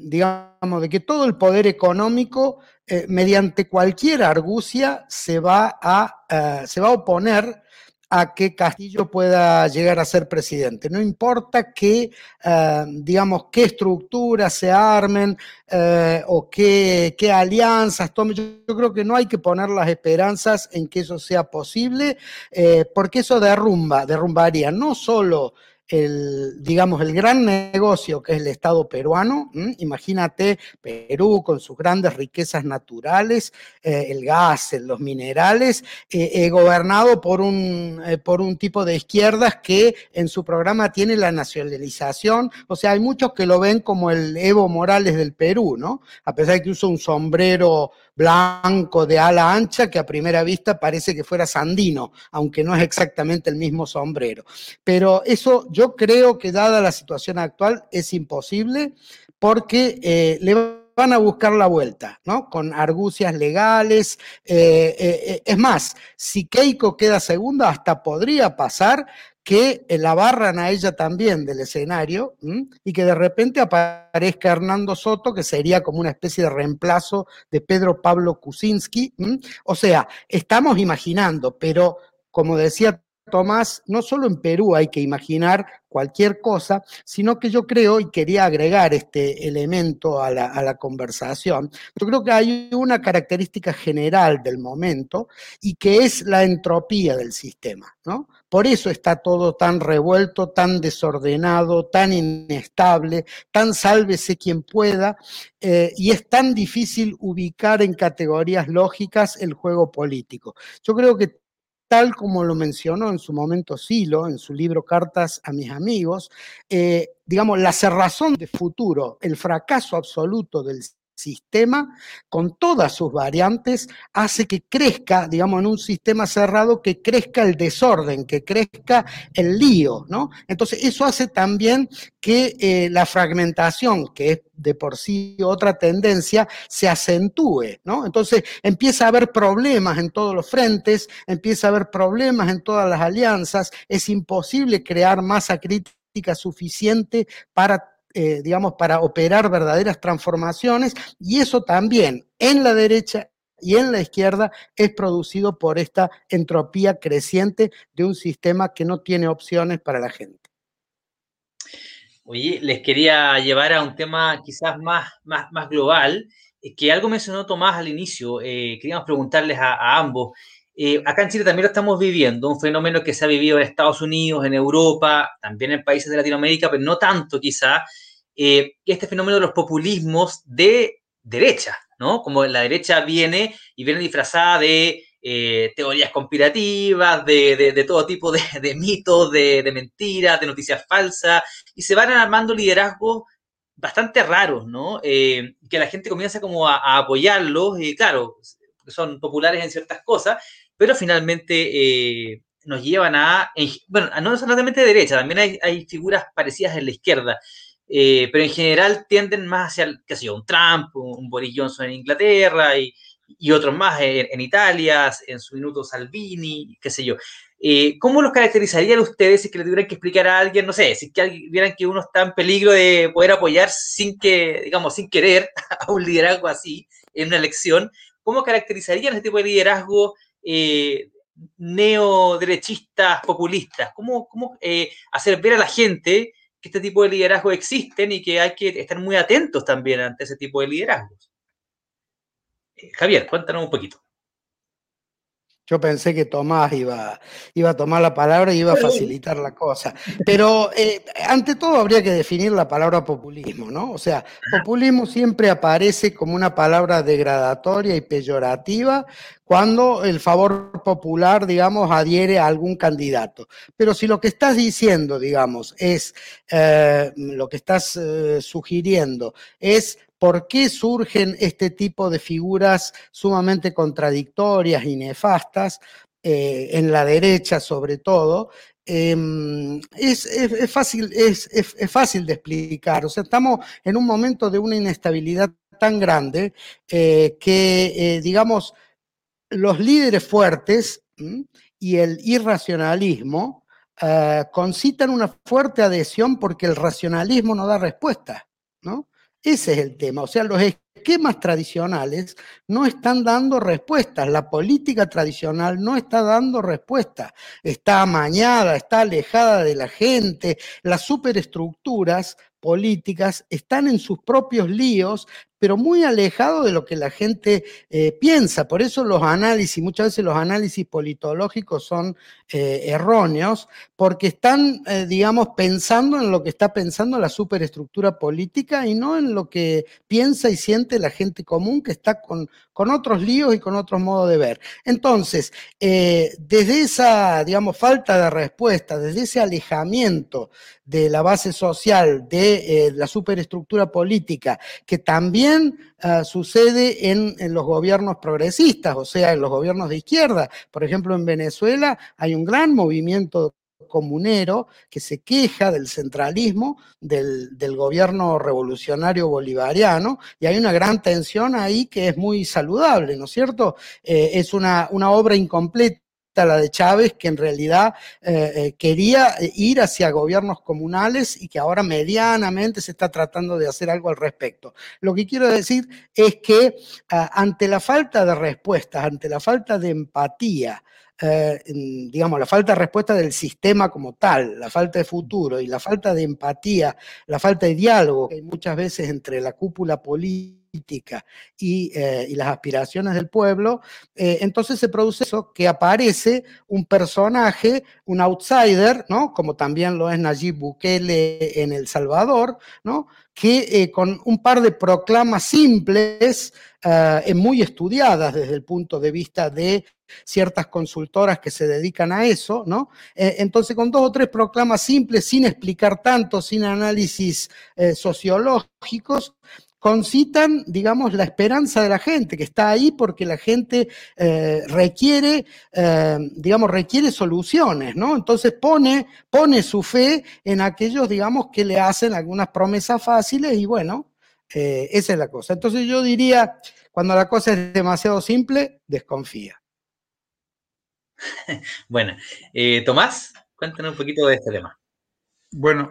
digamos, de que todo el poder económico, eh, mediante cualquier argucia, se va a, uh, se va a oponer a que Castillo pueda llegar a ser presidente. No importa qué, eh, digamos, qué estructuras se armen eh, o qué, qué, alianzas tomen. Yo, creo que no hay que poner las esperanzas en que eso sea posible, eh, porque eso derrumba, derrumbaría no solo el, digamos, el gran negocio que es el Estado peruano. Imagínate Perú con sus grandes riquezas naturales, eh, el gas, los minerales, eh, eh, gobernado por un, por un tipo de izquierdas que en su programa tiene la nacionalización. O sea, hay muchos que lo ven como el Evo Morales del Perú, ¿no? A pesar de que usa un sombrero blanco de ala ancha que a primera vista parece que fuera sandino, aunque no es exactamente el mismo sombrero. Pero eso yo creo que dada la situación actual es imposible porque eh, le van a buscar la vuelta, ¿no? Con argucias legales. Eh, eh, es más, si Keiko queda segunda, hasta podría pasar que la barran a ella también del escenario y que de repente aparezca Hernando Soto, que sería como una especie de reemplazo de Pedro Pablo Kuczynski. O sea, estamos imaginando, pero como decía Tomás, no solo en Perú hay que imaginar cualquier cosa, sino que yo creo, y quería agregar este elemento a la, a la, conversación, yo creo que hay una característica general del momento y que es la entropía del sistema, ¿no? Por eso está todo tan revuelto, tan desordenado, tan inestable, tan sálvese quien pueda, eh, y es tan difícil ubicar en categorías lógicas el juego político. Yo creo que tal como lo mencionó en su momento Silo, en su libro Cartas a mis amigos, eh, digamos, la cerrazón de futuro, el fracaso absoluto del sistema, con todas sus variantes, hace que crezca, digamos, en un sistema cerrado, que crezca el desorden, que crezca el lío, ¿no? Entonces, eso hace también que eh, la fragmentación, que es de por sí otra tendencia, se acentúe, ¿no? Entonces, empieza a haber problemas en todos los frentes, empieza a haber problemas en todas las alianzas, es imposible crear masa crítica suficiente para eh, digamos, para operar verdaderas transformaciones y eso también en la derecha y en la izquierda es producido por esta entropía creciente de un sistema que no tiene opciones para la gente. Oye, les quería llevar a un tema quizás más, más, más global, eh, que algo mencionó Tomás al inicio. Eh, queríamos preguntarles a, ambos. Eh, acá en Chile también lo estamos viviendo, un fenómeno que se ha vivido en Estados Unidos, en Europa, también en países de Latinoamérica, pero no tanto quizá, eh, este fenómeno de los populismos de derecha, ¿no? Como la derecha viene y viene disfrazada de eh, teorías conspirativas, de, de, todo tipo de, mitos, de, mentiras, de noticias falsas, y se van armando liderazgos bastante raros, ¿no? Eh, que la gente comienza como a, a apoyarlos, y claro, son populares en ciertas cosas, pero finalmente nos llevan a, bueno, no solamente de derecha, también hay, hay figuras parecidas en la izquierda, eh, pero en general tienden más hacia, qué sé yo, un Trump, un Boris Johnson en Inglaterra y, y otros más en, Italia, en su minuto Salvini, qué sé yo. Eh, ¿Cómo los caracterizarían ustedes si que le tuvieran que explicar a alguien, no sé, si que alguien, vieran que uno está en peligro de poder apoyar sin que, digamos, sin querer (laughs) a un liderazgo así en una elección? ¿Cómo caracterizarían ese tipo de liderazgo eh, neoderechistas, populistas? ¿Cómo, cómo eh, hacer ver a la gente que este tipo de liderazgos existen y que hay que estar muy atentos también ante ese tipo de liderazgos? Eh, Javier, cuéntanos un poquito. Yo pensé que Tomás iba, iba a tomar la palabra y iba a facilitar la cosa. Pero eh, ante todo habría que definir la palabra populismo, ¿no? O sea, populismo siempre aparece como una palabra degradatoria y peyorativa cuando el favor popular, digamos, adhiere a algún candidato. Pero si lo que estás diciendo, digamos, es, eh, lo que estás sugiriendo es por qué surgen este tipo de figuras sumamente contradictorias y nefastas, eh, en la derecha sobre todo, em, es, fácil, es, fácil de explicar. O sea, estamos en un momento de una inestabilidad tan grande eh, que, eh, digamos, los líderes fuertes y el irracionalismo concitan una fuerte adhesión porque el racionalismo no da respuesta, ¿no? Ese es el tema. O sea, los esquemas tradicionales no están dando respuestas. La política tradicional no está dando respuesta. Está amañada, está alejada de la gente. Las superestructuras políticas están en sus propios líos, pero muy alejado de lo que la gente eh, piensa. Por eso los análisis, muchas veces los análisis politológicos son eh, erróneos, porque están, eh, digamos, pensando en lo que está pensando la superestructura política y no en lo que piensa y siente la gente común que está con, con otros líos y con otros modos de ver. Entonces, desde esa, digamos, falta de respuesta, desde ese alejamiento de la base social, de la superestructura política, que también Ah, sucede en, los gobiernos progresistas, o sea, en los gobiernos de izquierda. Por ejemplo, en Venezuela hay un gran movimiento comunero que se queja del centralismo del, gobierno revolucionario bolivariano y hay una gran tensión ahí que es muy saludable, ¿no es cierto? Eh, es una, una obra incompleta la de Chávez, que en realidad eh, eh, quería ir hacia gobiernos comunales y que ahora medianamente se está tratando de hacer algo al respecto. Lo que quiero decir es que ah, ante la falta de respuestas, ante la falta de empatía, eh, digamos, la falta de respuesta del sistema como tal, la falta de futuro y la falta de empatía, la falta de diálogo que hay muchas veces entre la cúpula política, eh, y, las aspiraciones del pueblo, eh, entonces se produce eso que aparece un personaje, un outsider, ¿no? Como también lo es Nayib Bukele en El Salvador, ¿no? Que eh, con un par de proclamas simples, muy estudiadas desde el punto de vista de ciertas consultoras que se dedican a eso, ¿no? entonces, con dos o tres proclamas simples, sin explicar tanto, sin análisis sociológicos, concitan, digamos, la esperanza de la gente, que está ahí porque la gente eh, requiere, eh, digamos, requiere soluciones, ¿no? Entonces pone, pone su fe en aquellos, digamos, que le hacen algunas promesas fáciles y bueno, eh, esa es la cosa. Entonces yo diría, cuando la cosa es demasiado simple, desconfía. (laughs) Bueno, Tomás, cuéntanos un poquito de este tema. Bueno,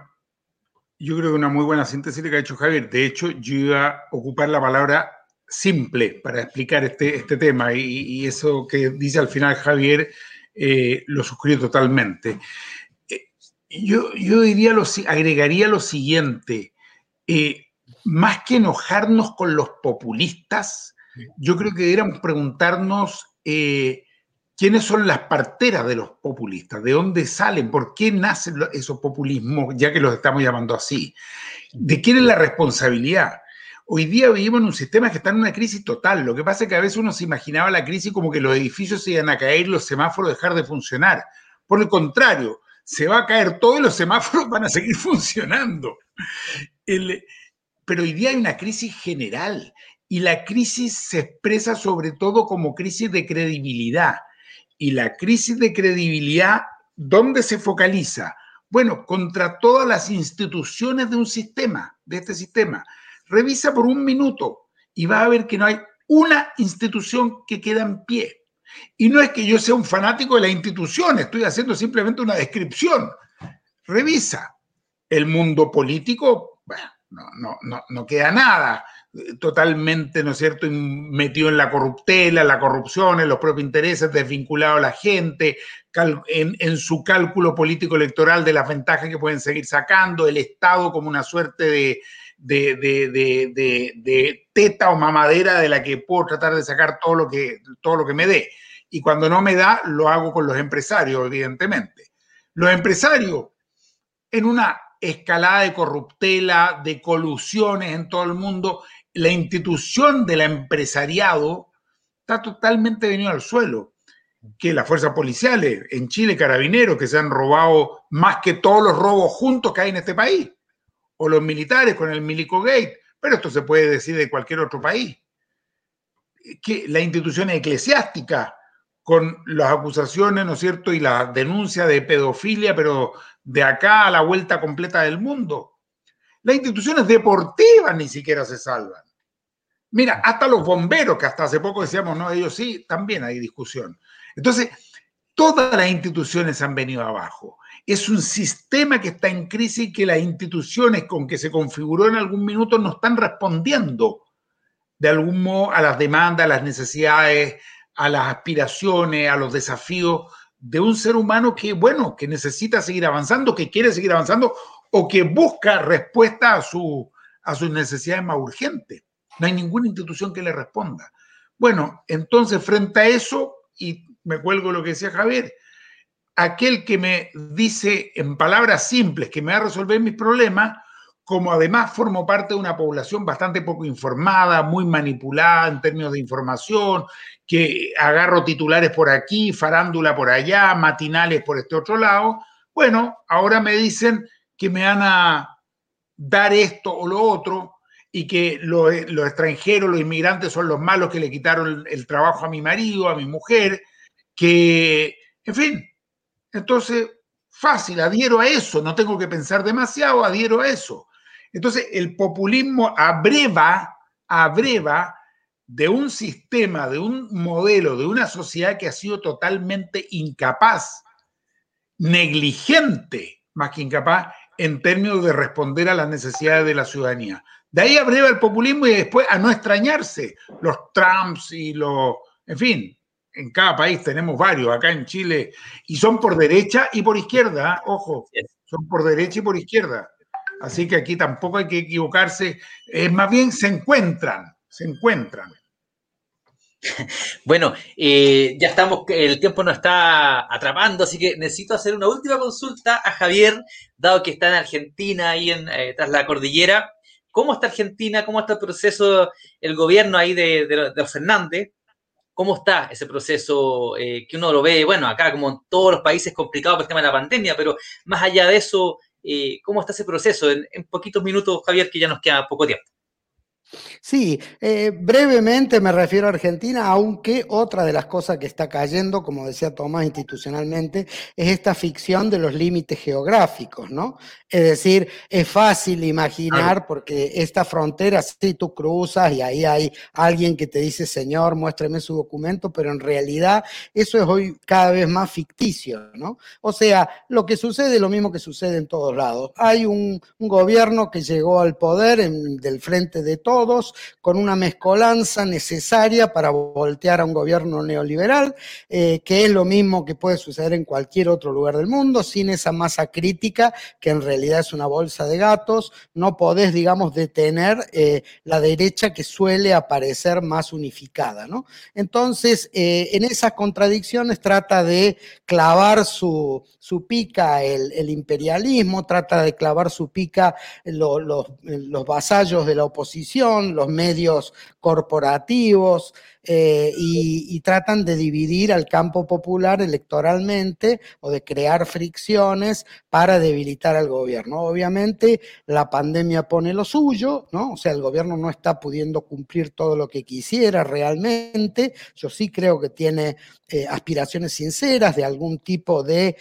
yo creo que una muy buena síntesis que ha hecho Javier. De hecho, yo iba a ocupar la palabra simple para explicar este, este tema y, eso que dice al final Javier eh, lo suscribo totalmente. Eh, yo, yo diría, lo, agregaría lo siguiente, eh, más que enojarnos con los populistas, yo creo que deberíamos preguntarnos ¿Quiénes son las parteras de los populistas? ¿De dónde salen? ¿Por qué nacen esos populismos, ya que los estamos llamando así? ¿De quién es la responsabilidad? Hoy día vivimos en un sistema que está en una crisis total. Lo que pasa es que a veces uno se imaginaba la crisis como que los edificios se iban a caer, los semáforos dejar de funcionar. Por el contrario, se va a caer todo y los semáforos (laughs) van a seguir funcionando. pero hoy día hay una crisis general y la crisis se expresa sobre todo como crisis de credibilidad Y la crisis de credibilidad, ¿dónde se focaliza? Bueno, contra todas las instituciones de un sistema, de este sistema. Revisa por un minuto y va a ver que no hay una institución que queda en pie. Y no es que yo sea un fanático de la institución, estoy haciendo simplemente una descripción. Revisa el mundo político, bueno, no, no, no, no queda nada totalmente, ¿no es cierto?, metido en la corruptela, la corrupción, en los propios intereses, desvinculado a la gente, en, su cálculo político electoral de las ventajas que pueden seguir sacando, el Estado como una suerte de, de, teta o mamadera de la que puedo tratar de sacar todo lo, que, todo lo que me dé. Y cuando no me da, lo hago con los empresarios, evidentemente. Los empresarios, en una escalada de corruptela, de colusiones en todo el mundo, la institución del empresariado está totalmente venido al suelo. Que las fuerzas policiales en Chile, carabineros, que se han robado más que todos los robos juntos que hay en este país, o los militares con el Milico Gate, pero esto se puede decir de cualquier otro país. Que la institución eclesiástica, con las acusaciones, ¿no es cierto?, y la denuncia de pedofilia, pero de acá a la vuelta completa del mundo. Las instituciones deportivas ni siquiera se salvan. Mira, hasta los bomberos, que hasta hace poco decíamos, no, ellos sí, también hay discusión. Entonces, todas las instituciones han venido abajo. Es un sistema que está en crisis y que las instituciones con que se configuró en algún minuto no están respondiendo de algún modo a las demandas, a las necesidades, a las aspiraciones, a los desafíos de un ser humano que, bueno, que necesita seguir avanzando, que quiere seguir avanzando o que busca respuesta a, su, a sus necesidades más urgentes. No hay ninguna institución que le responda. Bueno, entonces frente a eso, y me cuelgo lo que decía Javier, aquel que me dice en palabras simples que me va a resolver mis problemas, como además formo parte de una población bastante poco informada, muy manipulada en términos de información, que agarro titulares por aquí, farándula por allá, matinales por este otro lado, bueno, ahora me dicen que me van a dar esto o lo otro, y que los, extranjeros, los inmigrantes son los malos que le quitaron el, trabajo a mi marido, a mi mujer, que, en fin, entonces, fácil, adhiero a eso, no tengo que pensar demasiado, adhiero a eso. Entonces, el populismo abreva, abreva de un sistema, de un modelo, de una sociedad que ha sido totalmente incapaz, negligente, más que incapaz, en términos de responder a las necesidades de la ciudadanía. De ahí abreva el populismo y después a no extrañarse los Trumps y los, en fin, en cada país tenemos varios, acá en Chile, y son por derecha y por izquierda, ojo, son por derecha y por izquierda. Así que aquí tampoco hay que equivocarse, es más bien se encuentran, se encuentran. (laughs) Bueno, eh, ya estamos, el tiempo nos está atrapando, así que necesito hacer una última consulta a Javier, dado que está en Argentina, ahí en, eh, tras la cordillera. ¿Cómo está Argentina? ¿Cómo está el proceso, el gobierno ahí de, de, Fernández? ¿Cómo está ese proceso eh, que uno lo ve, bueno, acá como en todos los países complicados por el tema de la pandemia, pero más allá de eso, ¿cómo está ese proceso? En, en poquitos minutos, Javier, que ya nos queda poco tiempo. Sí, eh, brevemente me refiero a Argentina, aunque otra de las cosas que está cayendo, como decía Tomás institucionalmente, es esta ficción de los límites geográficos, ¿no? Es decir, es fácil imaginar porque esta frontera, si tú cruzas y ahí hay alguien que te dice, Señor, muéstrame su documento, pero en realidad eso es hoy cada vez más ficticio, ¿no? O sea, lo que sucede es lo mismo que sucede en todos lados. Hay un, gobierno que llegó al poder del frente de todos, con una mezcolanza necesaria para voltear a un gobierno neoliberal, eh, que es lo mismo que puede suceder en cualquier otro lugar del mundo, sin esa masa crítica que en realidad es una bolsa de gatos, no podés, digamos, detener eh, la derecha que suele aparecer más unificada, ¿no? Entonces, eh, en esas contradicciones trata de clavar su, su pica el, imperialismo, trata de clavar su pica los vasallos de la oposición, los medios corporativos, eh, y, tratan de dividir al campo popular electoralmente o de crear fricciones para debilitar al gobierno. Obviamente la pandemia pone lo suyo, ¿no? O sea, el gobierno no está pudiendo cumplir todo lo que quisiera realmente. Yo sí creo que tiene eh, aspiraciones sinceras de algún tipo de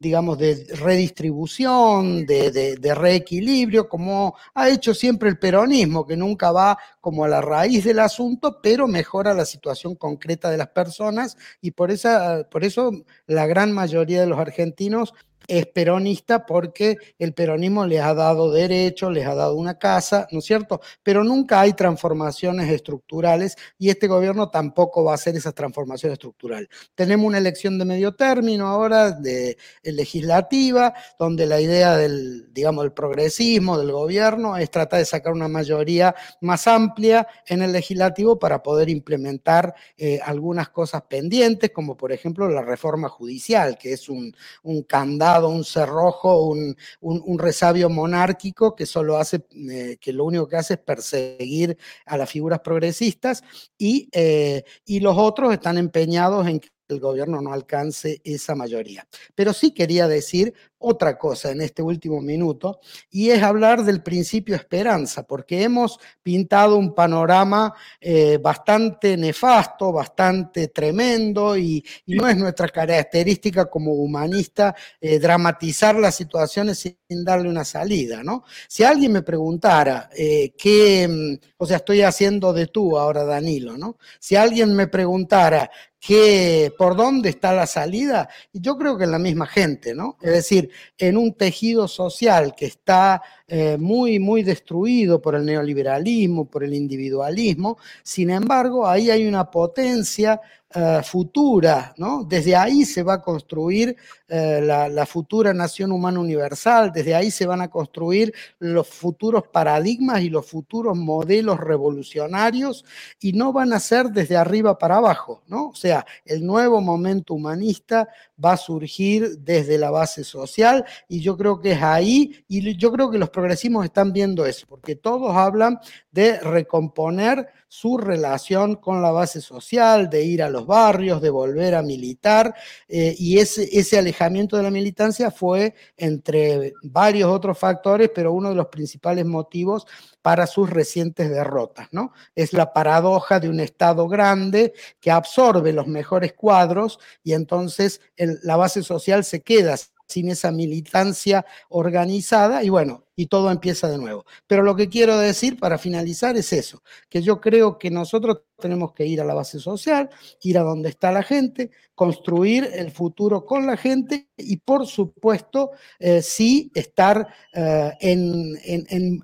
digamos, de redistribución, de, reequilibrio, como ha hecho siempre el peronismo, que nunca va como a la raíz del asunto, pero mejora la situación concreta de las personas y por, esa, por eso la gran mayoría de los argentinos es peronista porque el peronismo les ha dado derechos, les ha dado una casa, ¿no es cierto? Pero nunca hay transformaciones estructurales y este gobierno tampoco va a hacer esas transformaciones estructurales. Tenemos una elección de medio término ahora, de, legislativa, donde la idea del, digamos, del progresismo, del gobierno, es tratar de sacar una mayoría más amplia en el legislativo para poder implementar eh, algunas cosas pendientes, como por ejemplo la reforma judicial, que es un, un candado un cerrojo, un, un, resabio monárquico que solo hace, eh, que lo único que hace es perseguir a las figuras progresistas y, eh, y los otros están empeñados en que el gobierno no alcance esa mayoría. Pero sí quería decir otra cosa en este último minuto y es hablar del principio esperanza, porque hemos pintado un panorama eh, bastante nefasto, bastante tremendo y, no es nuestra característica como humanista eh, dramatizar las situaciones sin darle una salida, ¿no? Si alguien me preguntara eh, qué, mm, o sea, estoy haciendo de tú ahora, Danilo, ¿no? Si alguien me preguntara que por dónde está la salida, yo creo que en la misma gente, ¿no? Es decir, en un tejido social que está eh, muy, muy destruido por el neoliberalismo, por el individualismo, sin embargo, ahí hay una potencia eh, futura, ¿no? Desde ahí se va a construir eh, la, futura nación humana universal, desde ahí se van a construir los futuros paradigmas y los futuros modelos revolucionarios y no van a ser desde arriba para abajo, ¿no? O sea, el nuevo momento humanista va a surgir desde la base social y yo creo que es ahí y yo creo que los progresismos están viendo eso, porque todos hablan de recomponer su relación con la base social, de ir a los barrios, de volver a militar, eh, y ese, ese alejamiento de la militancia fue entre varios otros factores, pero uno de los principales motivos para sus recientes derrotas, ¿no? Es la paradoja de un Estado grande que absorbe los mejores cuadros y entonces la base social se queda sin esa militancia organizada y bueno, y todo empieza de nuevo. Pero lo que quiero decir para finalizar es eso, que yo creo que nosotros tenemos que ir a la base social, ir a donde está la gente, construir el futuro con la gente y por supuesto eh, sí estar eh, en,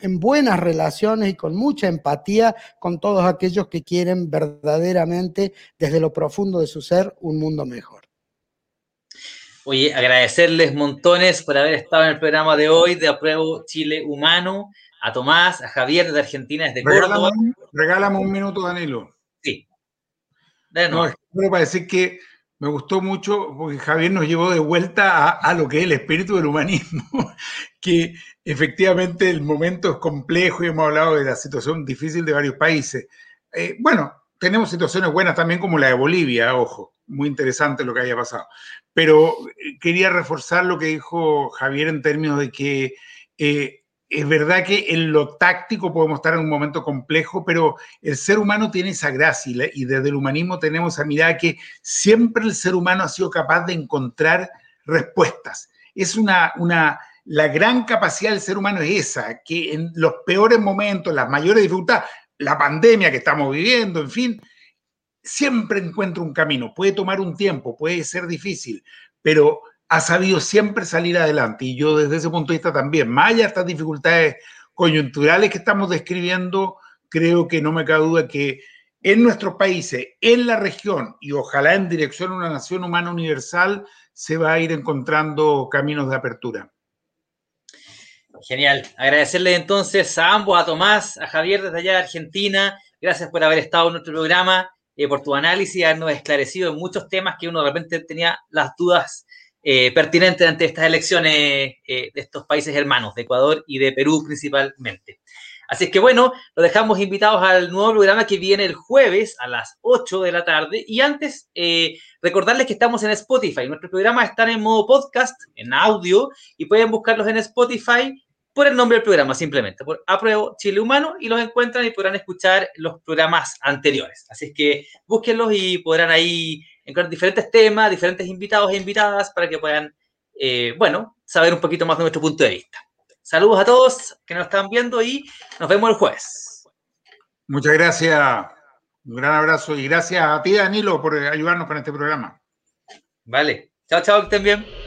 en buenas relaciones y con mucha empatía con todos aquellos que quieren verdaderamente desde lo profundo de su ser un mundo mejor. Oye, agradecerles montones por haber estado en el programa de hoy de Apruebo Chile Humano, a Tomás, a Javier de Argentina, desde Córdoba. Regálame un minuto, Danilo. Sí. No, es para decir que me gustó mucho porque Javier nos llevó de vuelta a, lo que es el espíritu del humanismo, (laughs) que efectivamente el momento es complejo y hemos hablado de la situación difícil de varios países. Eh, bueno, tenemos situaciones buenas también como la de Bolivia, ojo, muy interesante lo que haya pasado. Pero eh, quería reforzar lo que dijo Javier en términos de que eh, es verdad que en lo táctico podemos estar en un momento complejo, pero el ser humano tiene esa gracia y, desde el humanismo tenemos esa mirada que siempre el ser humano ha sido capaz de encontrar respuestas. Es una, una, la gran capacidad del ser humano es esa, que en los peores momentos, las mayores dificultades, la pandemia que estamos viviendo, en fin, siempre encuentra un camino. Puede tomar un tiempo, puede ser difícil, pero ha sabido siempre salir adelante. Y yo desde ese punto de vista también, más allá de estas dificultades coyunturales que estamos describiendo, creo que no me cabe duda que en nuestros países, en la región y ojalá en dirección a una nación humana universal, se va a ir encontrando caminos de apertura. Genial. Agradecerle entonces a ambos, a Tomás, a Javier desde allá de Argentina. Gracias por haber estado en nuestro programa. Eh, por tu análisis y habernos esclarecido en muchos temas que uno de repente tenía las dudas eh, pertinentes ante estas elecciones eh, de estos países hermanos, de Ecuador y de Perú principalmente. Así es que bueno, lo dejamos invitados al nuevo programa que viene el jueves a las 8 de la tarde. Y antes, eh, recordarles que estamos en Spotify. Nuestros programas están en modo podcast, en audio, y pueden buscarlos en Spotify por el nombre del programa, simplemente, por Apruebo Chile Humano, y los encuentran y podrán escuchar los programas anteriores. Así es que búsquenlos y podrán ahí encontrar diferentes temas, diferentes invitados e invitadas para que puedan, eh, bueno, saber un poquito más de nuestro punto de vista. Saludos a todos que nos están viendo y nos vemos el jueves. Muchas gracias. Un gran abrazo y gracias a ti, Danilo, por ayudarnos con este programa. Vale. Chao, chao, que estén bien.